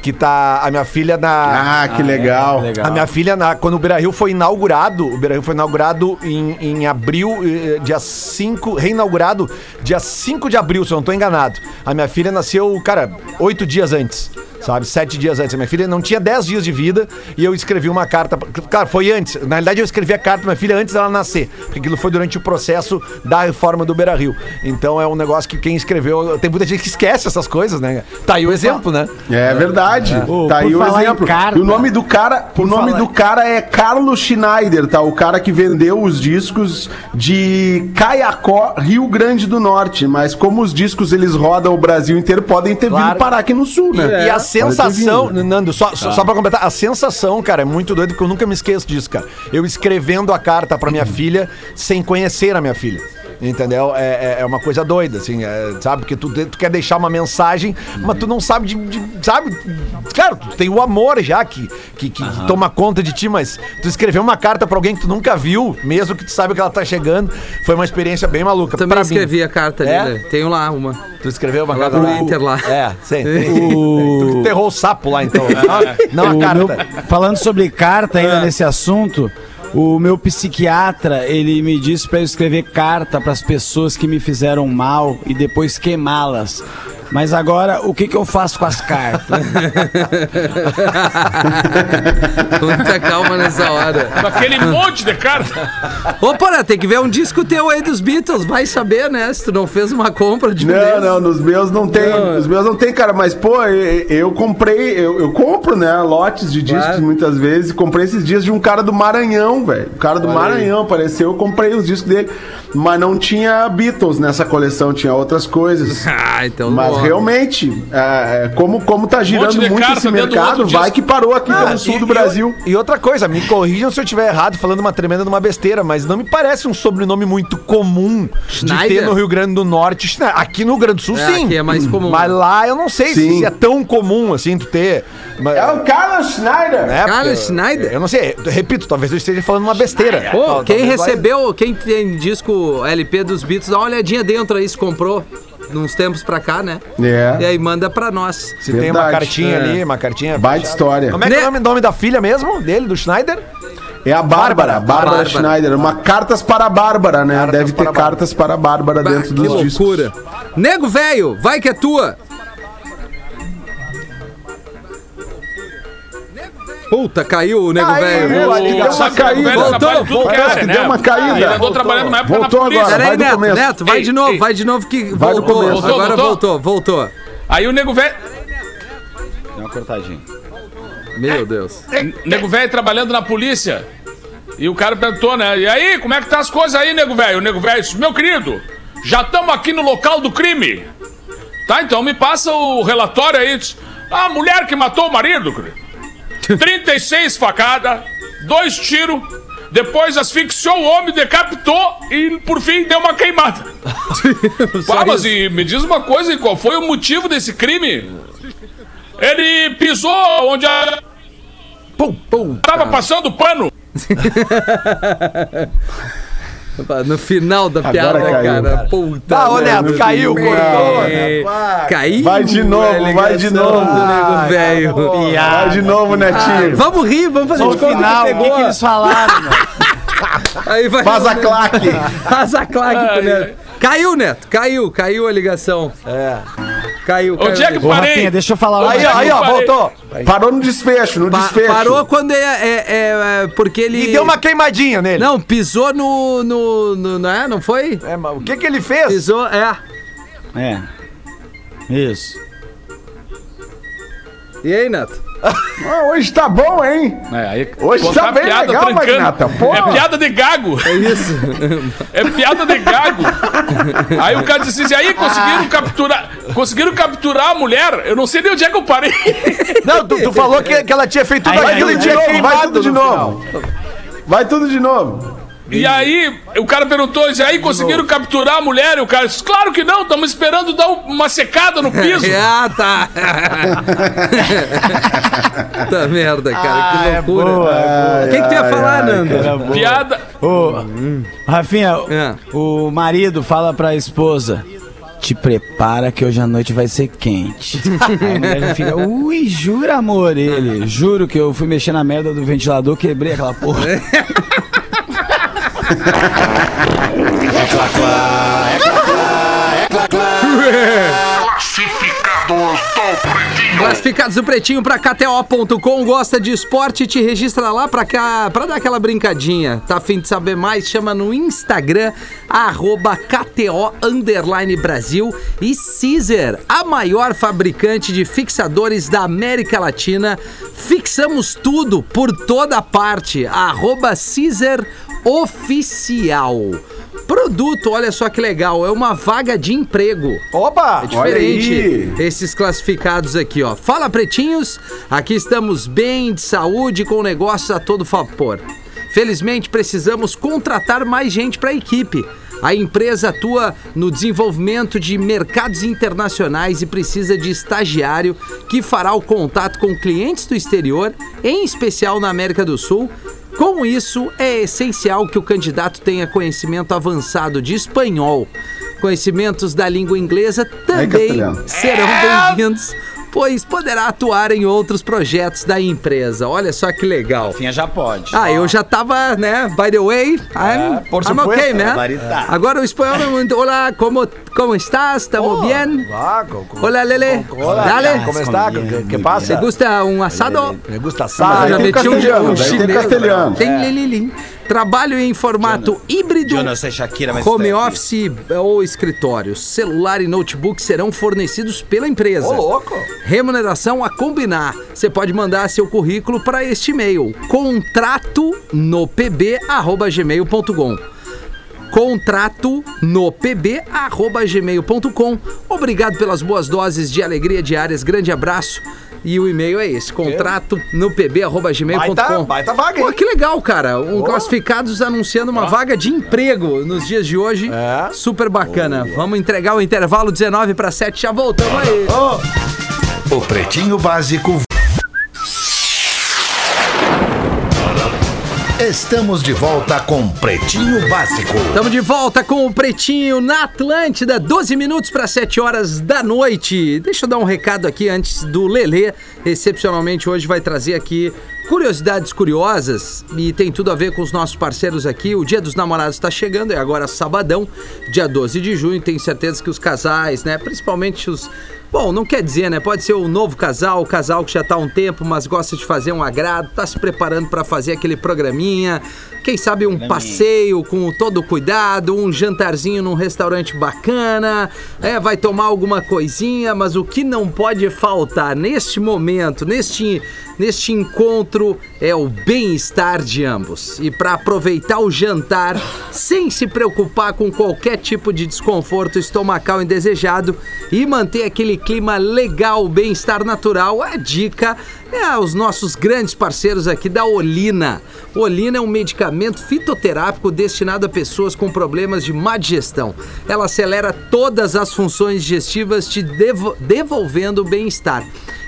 Que tá. A minha filha na. Ah, que legal. A minha filha, na- quando o Beira Rio foi inaugurado, o Beira Rio foi inaugurado em, em abril, eh, dia 5, reinaugurado dia 5 de abril, se eu não tô enganado. A minha filha nasceu, cara, oito dias antes. Sabe, sete dias antes. A minha filha não tinha dez dias de vida e eu escrevi uma carta. Cara, foi antes. Na realidade, eu escrevi a carta pra minha filha antes dela nascer. Porque aquilo foi durante o processo da reforma do Beira Rio. Então é um negócio que quem escreveu. Tem muita gente que esquece essas coisas, né? Tá aí o exemplo, né? É verdade. Ô, tá aí o exemplo. carta- E o nome do cara, o nome falar- do cara é Carlos Schneider, tá? O cara que vendeu os discos de Caiacó, Rio Grande do Norte. Mas como os discos eles rodam o Brasil inteiro, podem ter Claro. vindo parar aqui no sul, né? E a Pode ter sensação. Nando, só, só, só pra completar, a sensação, cara, é muito doido, porque eu nunca me esqueço disso, cara. Eu escrevendo a carta pra minha filha sem conhecer a minha filha. Entendeu? É, é- é uma coisa doida, assim, é, sabe? Porque tu, tu quer deixar uma mensagem, mas tu não sabe de, de- Sabe? Claro, tu tem o amor já que, que, que toma conta de ti, mas tu escrever uma carta pra alguém que tu nunca viu, mesmo que tu saiba que ela tá chegando, foi uma experiência bem maluca. Também pra mim. escrevi a carta ali, É? né? Tenho lá uma. Tu escreveu uma Lá carta do Inter lá. É, sim. tem. Tu enterrou o sapo lá, então. Não, não a O carta. meu- falando sobre carta ainda nesse assunto, o meu psiquiatra, ele me disse para eu escrever carta para as pessoas que me fizeram mal e depois queimá-las. Mas agora, o que, que eu faço com as cartas? Muita calma nessa hora. Com aquele monte de carta. Ô, Porã, tem que ver um disco teu aí dos Beatles. Vai saber, né? Se tu não fez uma compra de um Não, desses. não, nos meus não tem. Nos meus não tem, cara. Mas, pô, eu, eu comprei, eu, eu compro, né? Lotes de discos Claro. muitas vezes. Comprei esses dias de um cara do Maranhão, velho. O cara do Maranhão apareceu, eu comprei os discos dele. Mas não tinha Beatles nessa coleção, tinha outras coisas. Ah, então Mas realmente, é, como, como tá girando de muito esse mercado, vai disco. que parou aqui Ah, no sul e- do e- Brasil. E, outra coisa, me corrijam se eu estiver errado, falando uma tremenda de uma besteira, mas não me parece um sobrenome muito comum de Schneider? ter no Rio Grande do Norte. Schneider. Aqui no Rio Grande do Sul, É, sim. aqui é mais comum. Mas lá eu não sei Sim. se é tão comum assim tu ter. Mas, É o Carlos Schneider. né, Carlos porque- Schneider? Eu não sei, eu repito, talvez eu esteja falando uma besteira. Pô, quem recebeu, quem tem disco LP dos Beatles, dá uma olhadinha dentro aí se comprou. Uns tempos pra cá, né? É. E aí manda pra nós. Se tem uma Verdade. cartinha É. ali, uma cartinha. Baita fechada. história. Como é que é Né? o nome, nome da filha mesmo? Dele, do Schneider? É a Bárbara, Bárbara, Bárbara. Schneider. Uma cartas para a Bárbara, né? Cartas Deve ter para Bárbara. cartas para a Bárbara Bah, dentro que dos discos. loucura. Nego velho, vai que é tua. Puta, caiu o nego velho. Acho que deu uma caída. velho Voltou, Parece que né? deu uma caída. Ele andou trabalhando uma época Voltou na polícia. agora. Peraí, Vai do Neto, começo. Neto, vai Ei, de novo, ei. vai de novo que Vai do voltou. começo. Agora Voltou, voltou. Aí o nego velho. Deu uma cortadinha. Meu Deus. Nego velho trabalhando na polícia. E o cara perguntou, né? E aí, como é que tá as coisas aí, nego velho? O nego velho disse, meu querido, já estamos aqui no local do crime. Tá, então me passa o relatório aí. Diz, A mulher que matou o marido, querido. 36 facadas, dois tiros, depois asfixiou o homem, decapitou e por fim deu uma queimada. Ah, mas e me diz uma coisa, qual foi o motivo desse crime? Ele pisou onde a Pum, pum. Tava passando pano. No final da piada, caiu, cara. cara. Puta. Ah, ô. Neto, caiu, cortou. É, Caiu. Vai de novo, a vai de novo. do nego velho. Vai de novo, Netinho. Vamos rir, vamos fazer que final, o que, que eles falaram? Aí vai Faz a claque. Faz a claque Neto. Caiu, Neto. Caiu, caiu a ligação. É. Caiu, caiu. Onde é que Ô, parei? Rafinha, deixa eu falar Aí, ó, aí, ó, voltou. Parou no desfecho, no Pa- desfecho. parou quando é, é- é- é porque ele. E deu uma queimadinha nele. Não, pisou no. no, no não é? Não foi? É, mas o que que ele fez? Pisou, é. É. Isso. E aí, Neto? Ah, hoje tá bom, hein? É, aí, Hoje tá bem legal, trancando. Magnata, porra. É piada de gago. É isso. É piada de gago. Aí o cara disse assim, aí conseguiram capturar. Conseguiram capturar a mulher? Eu não sei nem onde é que eu parei. Não, tu, tu falou que, que ela tinha feito tudo Aí, aquilo e de tinha novo, vai queimado tudo de no novo. final. Vai tudo de novo. E aí o cara perguntou, e aí conseguiram capturar a mulher? E o cara disse, claro que não, estamos esperando dar um- uma secada no piso. ah, tá. Puta merda, cara. que loucura. O que, que tu ia falar, Nando? Piada. Ô, Rafinha, É. o marido fala pra esposa. Te prepara que hoje à noite vai ser quente. Aí a mulher fica, ui, jura, amor? Ele, juro que eu fui mexer na merda do ventilador, quebrei aquela porra. Classificados do Pretinho pra KTO.com. Gosta de esporte? Te registra lá pra, cá, pra dar aquela brincadinha. Tá afim de saber mais? Chama no Instagram, KTO Underline Brasil. E Caesar, a maior fabricante de fixadores da América Latina. Fixamos tudo por toda parte. Arroba Caesar Oficial. Produto, olha só que legal, é uma vaga de emprego. Opa! É diferente aí. esses classificados aqui, ó. Fala, pretinhos, aqui estamos bem, de saúde, com negócios a todo vapor. Felizmente, precisamos contratar mais gente para a equipe. A empresa atua no desenvolvimento de mercados internacionais e precisa de estagiário que fará o contato com clientes do exterior, em especial na América do Sul. Com isso, é essencial que o candidato tenha conhecimento avançado de espanhol. Conhecimentos da língua inglesa também castelhano. serão bem-vindos, pois poderá atuar em outros projetos da empresa. Olha só que legal. Rafinha já pode. Ah, eu já tava, né? By the way, I'm, por I'm supuesto, okay, né? Agora o espanhol é muito. Olá, como, como estás? ¿Estamos bien? Ah, co- Hola, Lele. Hola, Dale. ¿cómo está? ¿Qué, qué ¿Te pasa? gusta um assado? Me gusta Ah, assado. Já tem meti um, um daí tem chinês. castelhano. Tem lililim. Trabalho em formato híbrido. Eu não sei Shakira, mas Home aqui. office ou escritório. Celular e notebook serão fornecidos pela empresa. Ô, louco! Remuneração a combinar. Você pode mandar seu currículo para este e-mail: contrato no pb@gmail.com. Contrato no pb@gmail.com. Obrigado pelas boas doses de alegria diárias. Grande abraço. E o e-mail é esse: contrato no pb@gmail.com. Baita- baita vaga, Pô, que legal, cara. Um classificados anunciando uma vaga de emprego nos dias de hoje. É. Super bacana. Vamos entregar o intervalo 19 para 7. Já voltamos aí. O Pretinho Básico. Estamos de volta com Pretinho Básico. Estamos de volta com o Pretinho na Atlântida, 12 minutos para 7 horas da noite. Deixa eu dar um recado aqui antes do Lelê. Excepcionalmente hoje vai trazer aqui curiosidades curiosas e tem tudo a ver com os nossos parceiros aqui. O Dia dos Namorados está chegando, é agora sabadão, dia 12 de junho. Tenho certeza que os casais, né, principalmente os Bom, não quer dizer, né? Pode ser o novo casal, o casal que já tá há um tempo, mas gosta de fazer um agrado, tá se preparando pra fazer aquele programinha. Quem sabe um passeio com todo o cuidado, um jantarzinho num restaurante bacana, é, vai tomar alguma coisinha, mas o que não pode faltar neste momento, neste, neste encontro, é o bem-estar de ambos. E para aproveitar o jantar sem se preocupar com qualquer tipo de desconforto estomacal indesejado e manter aquele clima legal, bem-estar natural, a dica é aos nossos grandes parceiros aqui da Olina. Olina é um medicamento fitoterápico destinado a pessoas com problemas de má digestão. Ela acelera todas as funções digestivas, te devo- devolvendo o bem-estar.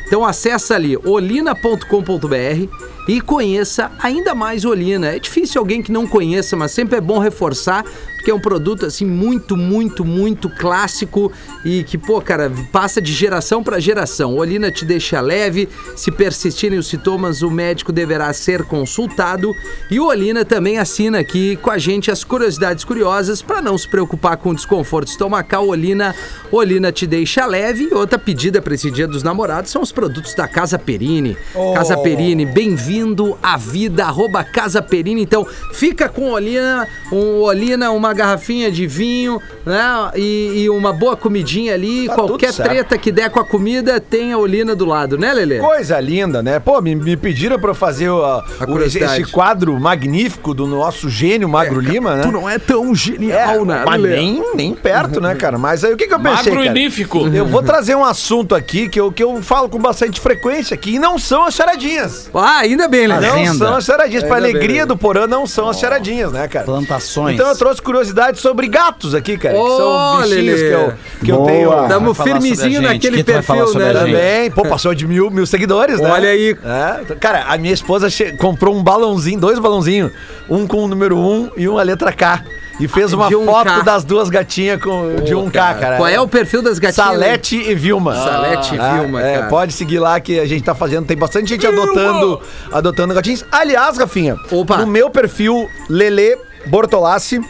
Então acessa ali olina.com.br e conheça ainda mais Olina. É difícil alguém que não conheça, mas sempre é bom reforçar, porque é um produto assim muito, muito, muito clássico e que, pô, cara, passa de geração para geração. Olina te deixa leve, se persistirem os sintomas, o médico deverá ser consultado. E o Olina também assina aqui com a gente as curiosidades curiosas para não se preocupar com o desconforto estomacal. Olina, Olina te deixa leve. E outra pedida para esse Dia dos Namorados são os produtos da Casa Perini. Casa Perini, bem-vindo à vida, arroba Casa Perini. Então, fica com Olina, um Olina, uma garrafinha de vinho, né? E, e uma boa comidinha ali. Tá Qualquer treta que der com a comida, tem a Olina do lado, né, Lelê? Coisa linda, né? Pô, me, me pediram pra eu fazer o, A o- curiosidade. esse quadro magnífico do nosso gênio Magro Lima, né? Tu não é tão genial, né, mas Lelê? nem, nem perto, né, cara? Mas aí o que, que eu pensei, cara? Magnífico. Eu vou trazer um assunto aqui que eu, que eu falo com bastante frequência aqui, e não são as charadinhas. Ah, ainda bem, Lelê. Não são as charadinhas. Pra Ainda bem, alegria né? do Porã, não são as charadinhas, né, cara? Plantações. Então eu trouxe curiosidades sobre gatos aqui, cara. que Ô, são bichinhos Lelê. que eu, que eu Boa. tenho. Vai Tamo falar sobre firmezinho a gente. naquele Quem tu vai falar perfil, sobre né, a Lelê? Também, pô, passou de mil, mil seguidores, né? Olha aí. É, cara, a minha esposa che- comprou um balãozinho, dois balãozinhos, um com o número 1 e um a letra K. E fez uma de um foto K. das duas gatinhas com, de um K, cara. Qual é o perfil das gatinhas? Salete e Vilma. Salete e Ah, Vilma, é, cara. Pode seguir lá que a gente tá fazendo. Tem bastante gente adotando, adotando gatinhos. Aliás, Rafinha, Opa. no meu perfil Lele Bortolassi,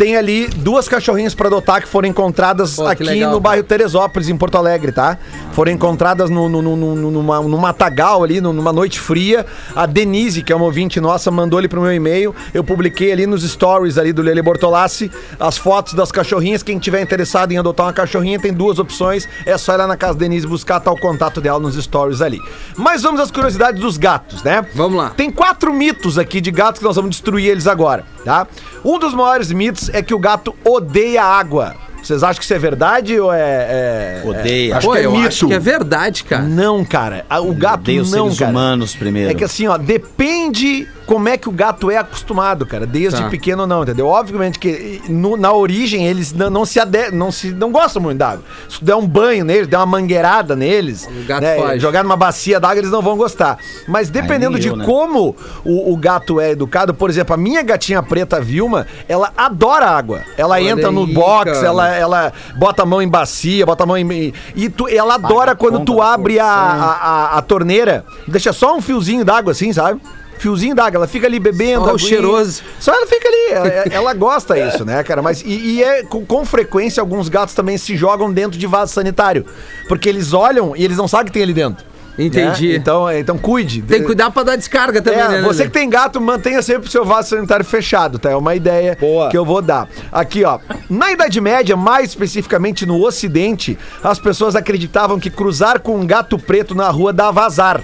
tem ali duas cachorrinhas pra adotar que foram encontradas Pô, aqui legal, no cara. bairro Teresópolis, em Porto Alegre, tá? Foram encontradas no, no, no, no, numa, num matagal ali, no- numa noite fria. A Denise, que é uma ouvinte nossa, mandou ali pro meu e-mail. Eu publiquei ali nos stories ali do Lele Bortolassi as fotos das cachorrinhas. Quem tiver interessado em adotar uma cachorrinha tem duas opções. É só ir lá na casa da Denise buscar tal contato dela nos stories ali. Mas vamos às curiosidades dos gatos, né? Vamos lá. Tem quatro mitos aqui de gatos que nós vamos destruir eles agora, tá? Um dos maiores mitos é que o gato odeia água. Vocês acham que isso é verdade ou é. é- Odeia. Acho Pô, que é eu mito. acho que é verdade, cara. Não, cara. O gato Odeia os não, seres cara. humanos primeiro. É que assim, ó, depende como é que o gato é acostumado, cara, desde Tá. pequeno não, entendeu? Obviamente que no- na origem eles não, não se ade não se não gostam muito d'água. Se tu der um banho neles, der uma mangueirada neles, né, jogar numa bacia d'água, eles não vão gostar. Mas dependendo nem de eu, né? como o, o gato é educado, por exemplo, a minha gatinha preta Vilma, ela adora água. Ela Olha entra no aí, box, cara. ela, ela bota a mão em bacia, bota a mão em. E tu, ela adora quando conta tu abre a, a, a- a torneira, deixa só um fiozinho d'água assim, sabe? Fiozinho d'água, ela fica ali bebendo. Só o aguinha. cheiroso. Só ela fica ali, ela, ela gosta isso, né, cara? Mas e, e é com, com frequência alguns gatos também se jogam dentro de vaso sanitário, porque eles olham e eles não sabem o que tem ali dentro. Entendi. né? Então, então cuide. Tem que cuidar pra dar descarga também, É, né? você que tem gato, mantenha sempre o seu vaso sanitário fechado, tá? É uma ideia que eu vou dar. Aqui, ó. Na Idade Média, mais especificamente no Ocidente, as pessoas acreditavam que cruzar com um gato preto na rua dava azar.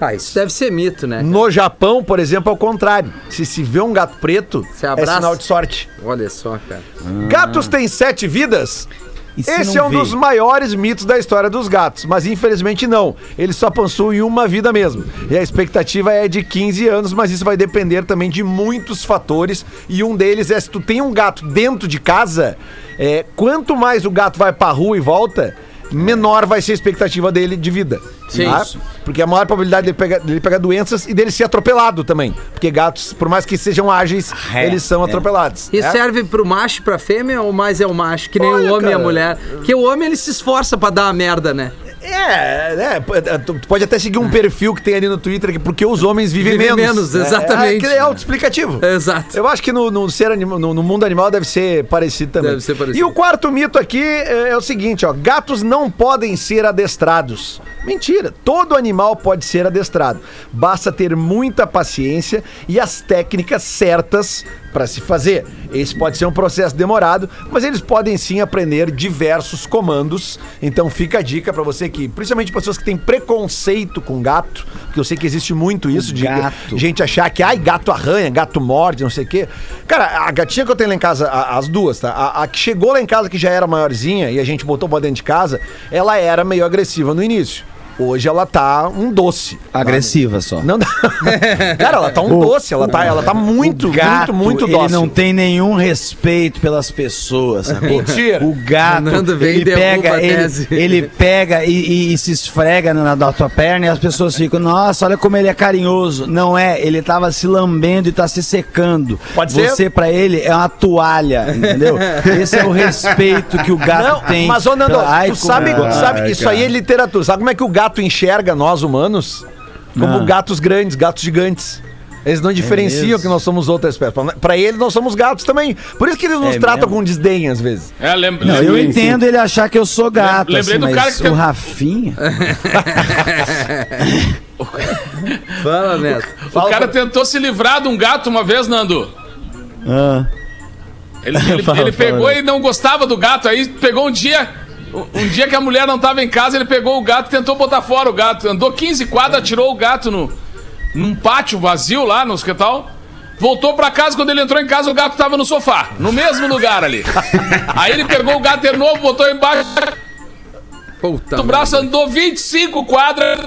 Ah, isso deve ser mito, né? No Japão, por exemplo, é o contrário. Se se vê um gato preto, é sinal de sorte. Olha só, cara. Gatos têm sete vidas? Se Esse é um vê? dos maiores mitos da história dos gatos, mas infelizmente não. Eles só possuem uma vida mesmo. E a expectativa é de 15 anos, mas isso vai depender também de muitos fatores. E um deles é se tu tem um gato dentro de casa, é, quanto mais o gato vai pra rua e volta, menor vai ser a expectativa dele de vida. Sim. tá? Porque a maior probabilidade dele pegar, dele pegar doenças e dele ser atropelado também. Porque gatos, por mais que sejam ágeis, É, eles são é. atropelados. E né? serve pro macho e pra fêmea ou mais é o macho? Que nem Olha, o homem e a cara. mulher. Porque o homem ele se esforça pra dar uma merda, né? É, né? Tu pode até seguir um perfil que tem ali no Twitter, que porque os homens vivem, Vivem menos. menos, É, exatamente. É, que é autoexplicativo. Exato. Eu acho que no, no ser anima- no, no mundo animal deve ser parecido também. Deve ser parecido. E o quarto mito aqui é, é o seguinte, ó. Gatos não podem ser adestrados. Mentira. Todo animal pode ser adestrado. Basta ter muita paciência e as técnicas certas para se fazer. Esse pode ser um processo demorado, mas eles podem sim aprender diversos comandos. Então fica a dica para você que, principalmente pessoas que têm preconceito com gato, porque eu sei que existe muito isso de gato. gente achar que ai, gato arranha, gato morde, não sei o quê. Cara, a gatinha que eu tenho lá em casa, a- as duas, tá? A, a que chegou lá em casa, que já era maiorzinha, e a gente botou pra dentro de casa, ela era meio agressiva no início. Hoje ela tá um doce. Agressiva só. Não dá. Cara, ela tá um doce, ela tá, ela tá muito, O gato, muito, muito ele dócil. não tem nenhum respeito pelas pessoas, sabe? Mentira. O gato, ele pega, ele, ele pega e, e- e se esfrega na, na tua perna e as pessoas ficam, nossa, olha como ele é carinhoso. Não é, ele tava se lambendo e tá se secando. Pode ser. Você pra ele é uma toalha, entendeu? Esse é o respeito que o gato Não, tem. mas ô Nando, Ai, tu sabe, tu Ai, sabe isso aí é literatura. Sabe como é que o gato enxerga nós humanos? Como Ah. gatos grandes, gatos gigantes. Eles não diferenciam mesmo? que nós somos outra espécie. Pra- Pra eles, nós somos gatos também. Por isso que eles nos É tratam mesmo? com desdém às vezes. É, lembra, Não, eu entendo ele achar que eu sou gato, Lembrei assim, do mas cara que- o Rafinha... Fala, Neto. O cara tentou se livrar de um gato uma vez, Nando. Ah. Ele, ele- Fala, ele fala, pegou né? e não gostava do gato. Aí pegou um dia. Um dia que a mulher não tava em casa, ele pegou o gato e tentou botar fora o gato. Andou 15 quadras, tirou o gato no, num pátio vazio lá no hospital. Voltou pra casa, quando ele entrou em casa, o gato tava no sofá, no mesmo lugar ali. Aí ele pegou o gato de novo, botou embaixo Puta do braço, andou 25 quadras,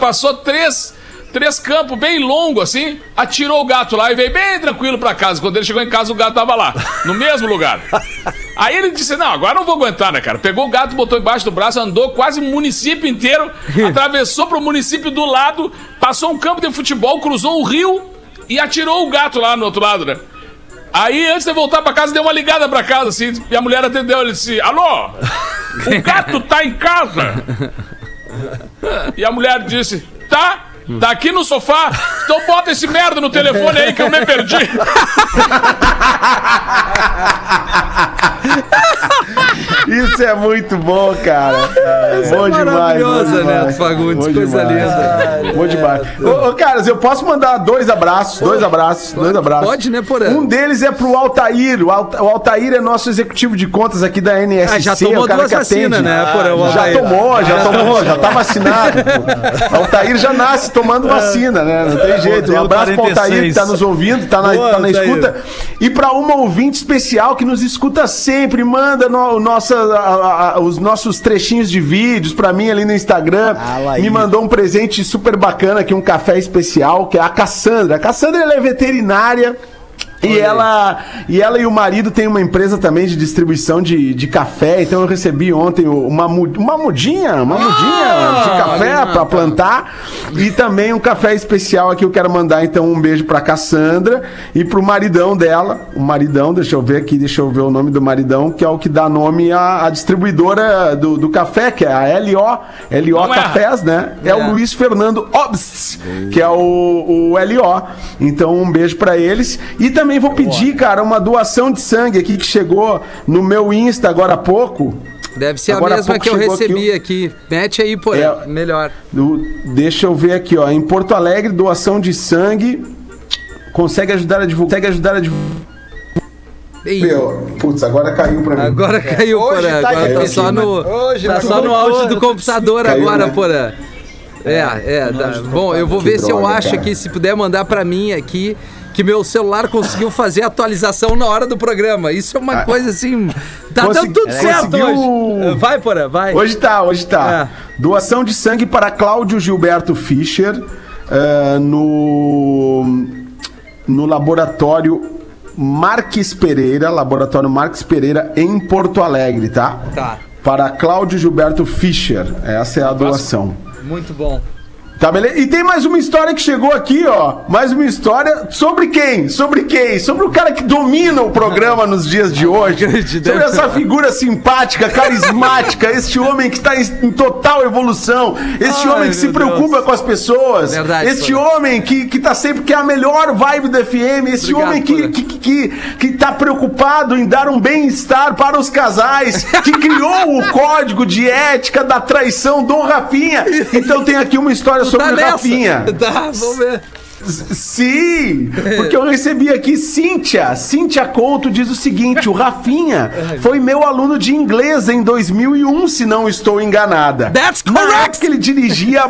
passou três, três campos bem longo assim, atirou o gato lá e veio bem tranquilo pra casa. Quando ele chegou em casa, o gato tava lá, no mesmo lugar. Aí ele disse: Não, agora não vou aguentar, né, cara? Pegou o gato, botou embaixo do braço, andou quase o município inteiro, atravessou pro município do lado, passou um campo de futebol, cruzou o rio e atirou o gato lá no outro lado, né? Aí, antes de voltar pra casa, deu uma ligada pra casa, assim, e a mulher atendeu. Ele disse: Alô? O gato tá em casa? E a mulher disse: Tá? Tá aqui no sofá? Então bota esse merda no telefone aí que eu me perdi. Isso é muito bom, cara. bom demais. maravilhosa. Neto Fagundes, Bom coisa demais. linda. Bom demais. Ô, ô, caras, eu posso mandar dois abraços, dois abraços, dois abraços. Pode, né, Porã? Um deles é pro Altair. O, Alta- o Altair é nosso executivo de contas aqui da NSC. Ah, já tomou o cara duas vacinas, né, Porã, Já tomou, já tomou, já tá vacinado. pô. Altair já nasce tomando vacina, né? Não tem jeito. Um abraço pro Altair que 46. tá nos ouvindo, tá na, Boa, tá na escuta. E pra uma ouvinte especial que nos escuta sempre, manda no, nossa, a- a- os nossos trechinhos de vídeos pra mim ali no Instagram. Ah. Me mandou um presente super bacana aqui, um café especial, que é a Cassandra. A Cassandra ela é veterinária. E ela, e ela e o marido têm uma empresa também de distribuição de, de café, então eu recebi ontem uma, uma mudinha, uma mudinha de café para plantar e também um café especial aqui eu quero mandar então um beijo para Cassandra e pro maridão dela, o maridão, deixa eu ver aqui, deixa eu ver o nome do maridão, que é o que dá nome à, à distribuidora do, do café, que é a LO, LO Não é. Cafés, né? É, o Luiz Fernando Obst, que é o, o LO. Então, um beijo pra eles. E também vou pedir, cara, uma doação de sangue aqui que chegou no meu Insta agora há pouco. Deve ser Agora a mesma que eu recebi aqui. Mete aí, Porã. É. Melhor. Do- deixa eu ver aqui, ó. Em Porto Alegre, doação de sangue. Consegue ajudar a divulgar. Consegue ajudar a divulgar. Meu, putz, agora caiu pra mim. agora caiu, Hoje Porã. tá Agora tá difícil, só no, Hoje tá tá só no auge do computador Caiu, agora, né? Porã. É, é. dá- Bom, eu vou Que ver se eu acho cara. aqui, se puder mandar pra mim aqui, que meu celular conseguiu fazer a atualização na hora do programa. Isso é uma coisa assim. Tá Consegui- dando tudo certo conseguiu- hoje. Vai, Porã, vai. Hoje tá, hoje tá. Doação de sangue para Cláudio Gilberto Fischer eh, no, no laboratório Marques Pereira, laboratório Marques Pereira em Porto Alegre, tá? Tá. Para Cláudio Gilberto Fischer. Essa é a doação. Muito bom. Tá, beleza? E tem mais uma história que chegou aqui, ó. Mais uma história sobre quem? Sobre quem? Sobre o cara que domina o programa nos dias de hoje. Sobre essa figura simpática, carismática, este homem que está em, total evolução. Este Ai, homem que se preocupa Deus. com as pessoas. Verdade, este Sonia. homem que, que tá sempre que é a melhor vibe do FM. Este Obrigado, homem que, que, que, que tá preocupado em dar um bem-estar para os casais. Que criou o código de ética da traição do Rafinha. Então tem aqui uma história sobre Tá o nessa? Rafinha. Tá, vamos ver. Sim, porque eu recebi aqui Cíntia. Cíntia Couto diz o seguinte: o Rafinha foi meu aluno de inglês em 2001, se não estou enganada. That's Na correct. época ele dirigia a.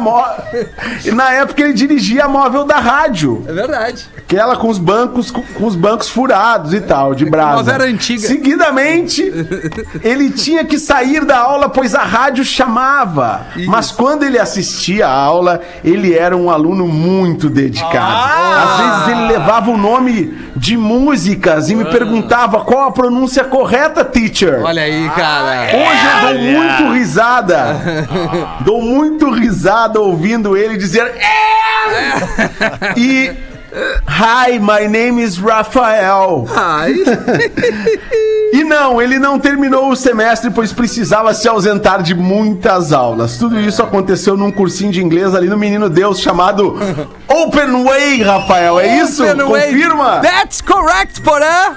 Na época ele dirigia a móvel da rádio. É verdade. Aquela com os bancos com os bancos furados e tal, de brasa. móvel era antiga. Seguidamente, ele tinha que sair da aula pois a rádio chamava. Mas quando ele assistia a aula, ele era um aluno muito dedicado. Às vezes ele levava o nome de músicas e me perguntava qual a pronúncia correta, teacher. Olha aí, cara. Hoje eu dou muito risada. dou muito risada ouvindo ele dizer. "É!" e. Hi, my name is Rafael. Ai. E não, ele não terminou o semestre, pois precisava se ausentar de muitas aulas. Tudo isso aconteceu num cursinho de inglês ali no Menino Deus chamado Open Way, Rafael. É isso? Open way. Confirma? That's correct, Porã.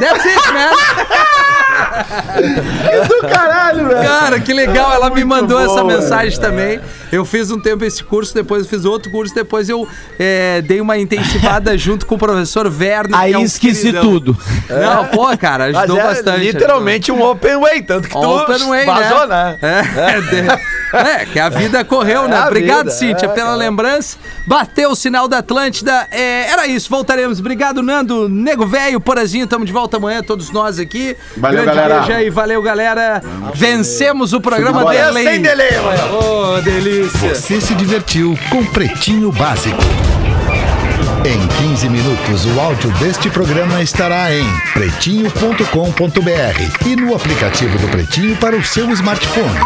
That's it, man. Do caralho, velho. Cara, que legal. Ela me mandou bom, essa velho. mensagem também. Eu fiz um tempo esse curso, depois eu fiz outro curso, depois eu é, dei uma intensivada junto com o professor Werner. Aí que é um esqueci queridão. tudo. Não, pô, cara, ajudou é bastante. literalmente um open way, tanto que tu Open way, vazou, né? né? É, é, que a vida correu, né? É Obrigado, vida, Cíntia, é, pela cara. lembrança. Bateu o sinal da Atlântida. É, era isso, voltaremos. Obrigado, Nando, Nego Velho, Porazinho. Tamo de volta amanhã, todos nós aqui. Valeu, Grande galera. beijo aí, valeu, galera. Vencemos o programa delay. Sem delay, mano. Ô, delícia. Você se divertiu com Pretinho Básico. Em 15 minutos, o áudio deste programa estará em pretinho.com.br e no aplicativo do Pretinho para o seu smartphone.